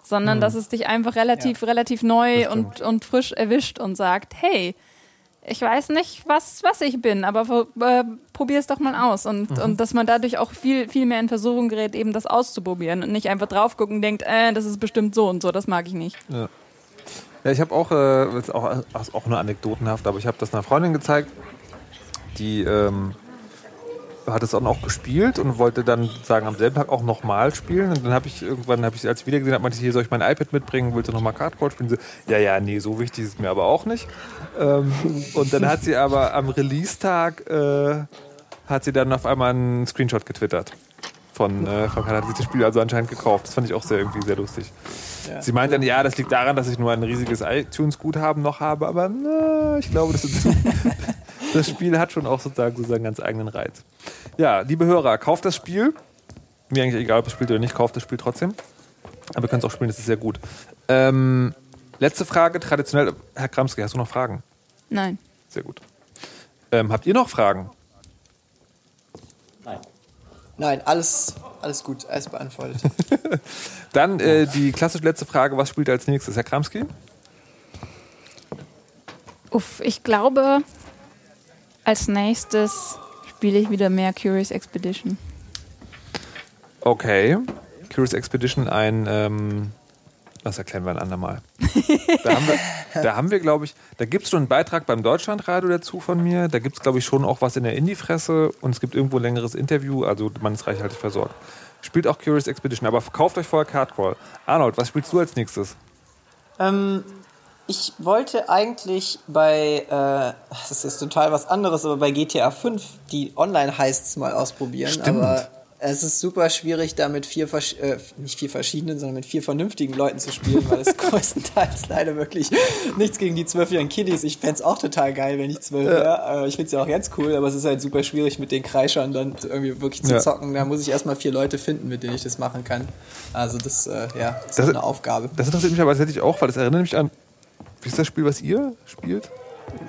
S3: sondern dass es dich einfach relativ, relativ neu und, und frisch erwischt und sagt, hey, ich weiß nicht, was, was ich bin, aber äh, probier es doch mal aus. Und,
S2: Mhm.
S3: und dass man dadurch auch viel, viel mehr in Versuchung gerät, eben das auszuprobieren und nicht einfach drauf gucken und denkt, äh, das ist bestimmt so und so, das mag ich nicht.
S2: Ja, ich habe auch, äh, das ist auch, ist auch nur anekdotenhaft, aber ich habe das einer Freundin gezeigt, die ähm, hat es dann auch gespielt und wollte dann sagen, am selben Tag auch nochmal spielen. Und dann habe ich irgendwann, habe ich sie als ich wiedergesehen habe, meinte ich, hier soll ich mein iPad mitbringen, willst du nochmal Cardboard spielen? Sie, ja, ja, nee, so wichtig ist es mir aber auch nicht. Ähm, und dann hat sie aber am Release-Tag, äh, hat sie dann auf einmal einen Screenshot getwittert. Von, äh, von hat sich das Spiel also anscheinend gekauft. Das fand ich auch sehr irgendwie sehr lustig. Sie meint dann, ja, das liegt daran, dass ich nur ein riesiges iTunes-Guthaben noch habe, aber na, ich glaube, das, ist, das Spiel hat schon auch sozusagen so seinen ganz eigenen Reiz. Ja, liebe Hörer, kauft das Spiel. Mir eigentlich egal, ob ihr spielt oder nicht, kauft das Spiel trotzdem. Aber ihr könnt es auch spielen, das ist sehr gut. Ähm, letzte Frage, traditionell. Herr Kramski, hast du noch Fragen?
S3: Nein.
S2: Sehr gut. Ähm, habt ihr noch Fragen?
S5: Nein.
S4: Nein, alles, alles gut, alles beantwortet.
S2: Dann äh, die klassische letzte Frage, was spielt ihr als nächstes? Herr Kramski?
S3: Uff, ich glaube, als nächstes spiele ich wieder mehr Curious Expedition.
S2: Okay. Curious Expedition, ein, ähm, das erklären wir ein andermal. Da haben wir, da haben wir glaube ich, da gibt es schon einen Beitrag beim Deutschlandradio dazu von mir. Da gibt es, glaube ich, schon auch was in der Indie-Fresse und es gibt irgendwo ein längeres Interview, also man ist reichhaltig versorgt. Spielt auch Curious Expedition, aber kauft euch vorher Cardcrawl. Arnold, was spielst du als nächstes?
S4: ähm, ich wollte eigentlich bei, äh, das ist total was anderes, aber bei GTA 5 die Online-Heists mal ausprobieren.
S2: Stimmt.
S4: Aber es ist super schwierig, da mit vier, äh, nicht vier verschiedenen, sondern mit vier vernünftigen Leuten zu spielen, weil es größtenteils leider wirklich nichts gegen die zwölfjährigen Kiddies. Ich fänd's auch total geil, wenn ich zwölf wäre. Äh, ich find's ja auch jetzt cool, aber es ist halt super schwierig, mit den Kreischern dann irgendwie wirklich zu
S2: Ja.
S4: zocken. Da muss ich erstmal vier Leute finden, mit denen ich das machen kann. Also das, äh, ja, das,
S2: Das-
S4: ist eine Aufgabe.
S2: Das interessiert mich aber tatsächlich auch, weil das erinnert mich an, wie ist das Spiel, was ihr spielt?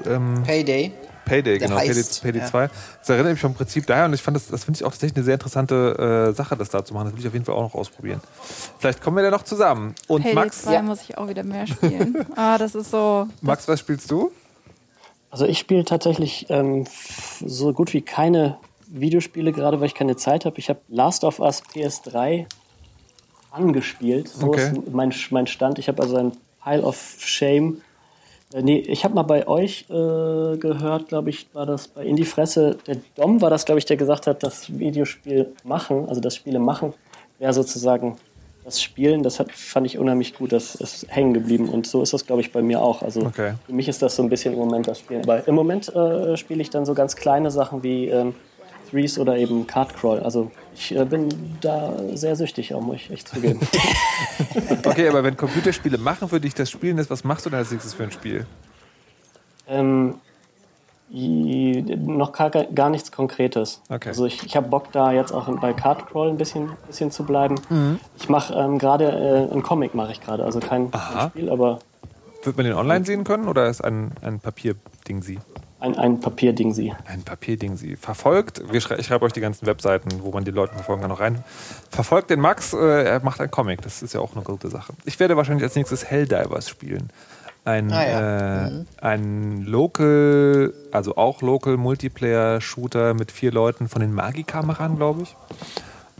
S2: Ähm,
S4: Payday.
S2: Payday,
S4: Der
S2: genau, Payday,
S4: Heist,
S2: Payday
S4: ja.
S2: 2. Das erinnert mich vom Prinzip daher und ich fand das, das finde ich auch tatsächlich eine sehr interessante äh, Sache, das da zu machen. Das will ich auf jeden Fall auch noch ausprobieren. Vielleicht kommen wir da noch zusammen. Und
S3: Payday
S2: Max,
S3: 2 muss ich auch wieder mehr spielen. ah, das ist so.
S2: Max, was spielst du?
S5: Also ich spiele tatsächlich ähm, so gut wie keine Videospiele, gerade weil ich keine Zeit habe. Ich habe Last of Us PS3 angespielt. So
S2: Okay.
S5: ist mein, mein Stand. Ich habe also ein Pile of Shame. Äh, nee, ich habe mal bei euch äh, gehört, glaube ich, war das bei In die Fresse. Der Dom war das, glaube ich, der gesagt hat, das Videospiel machen, also das Spiele machen, wäre sozusagen das Spielen. Das hat, fand ich unheimlich gut. Das ist hängen geblieben. Und so ist das, glaube ich, bei mir auch. Also
S2: Okay.
S5: für mich ist das so ein bisschen im Moment das Spielen. Aber im Moment äh, spiele ich dann so ganz kleine Sachen wie ähm, Threes oder eben Cardcrawl. Also ich äh, bin da sehr süchtig, auch muss ich echt zugeben.
S2: Okay, aber wenn Computerspiele machen für dich das Spielen ist, was machst du denn als nächstes für ein Spiel?
S5: ähm, noch gar, gar nichts Konkretes.
S2: Okay.
S5: Also ich, ich habe Bock da jetzt auch bei Cardcrawl ein bisschen, bisschen zu bleiben.
S2: Mhm.
S5: Ich mache ähm, gerade äh, einen Comic mache ich gerade, also kein, kein Spiel, aber
S2: Wird man den online sehen können oder ist ein, ein Papierding sie?
S5: Ein, ein Papierding sie.
S2: Ein Papierding sie. Verfolgt, wir schrei ich schreibe euch die ganzen Webseiten, wo man die Leute verfolgen kann, noch rein. Verfolgt den Max, äh, er macht einen Comic, das ist ja auch eine gute Sache. Ich werde wahrscheinlich als nächstes Helldivers spielen. Ein,
S4: Ah, ja.
S2: äh, ein Local, also auch Local Multiplayer-Shooter mit vier Leuten von den Magikamerern, glaube ich.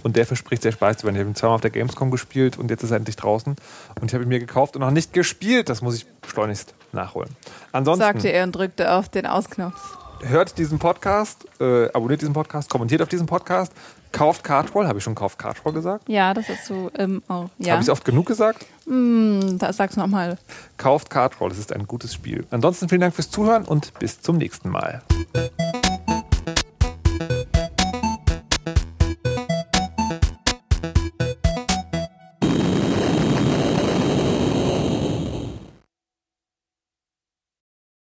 S2: Und der verspricht sehr Spaß zu werden. Ich habe ihn zweimal auf der Gamescom gespielt und jetzt ist er endlich draußen. Und ich habe ihn mir gekauft und noch nicht gespielt. Das muss ich schleunigst nachholen. Ansonsten
S3: Sagte er und drückte auf den Ausknopf.
S2: hört diesen Podcast, äh, abonniert diesen Podcast, kommentiert auf diesen Podcast, kauft Cardroll. Habe ich schon kauft Cardroll gesagt?
S3: Ja, das hast du ähm, auch. Ja,
S2: Habe ich es oft genug gesagt?
S3: Hm, das sag's nochmal.
S2: Kauft Cardroll, es ist ein gutes Spiel. Ansonsten vielen Dank fürs Zuhören und bis zum nächsten Mal.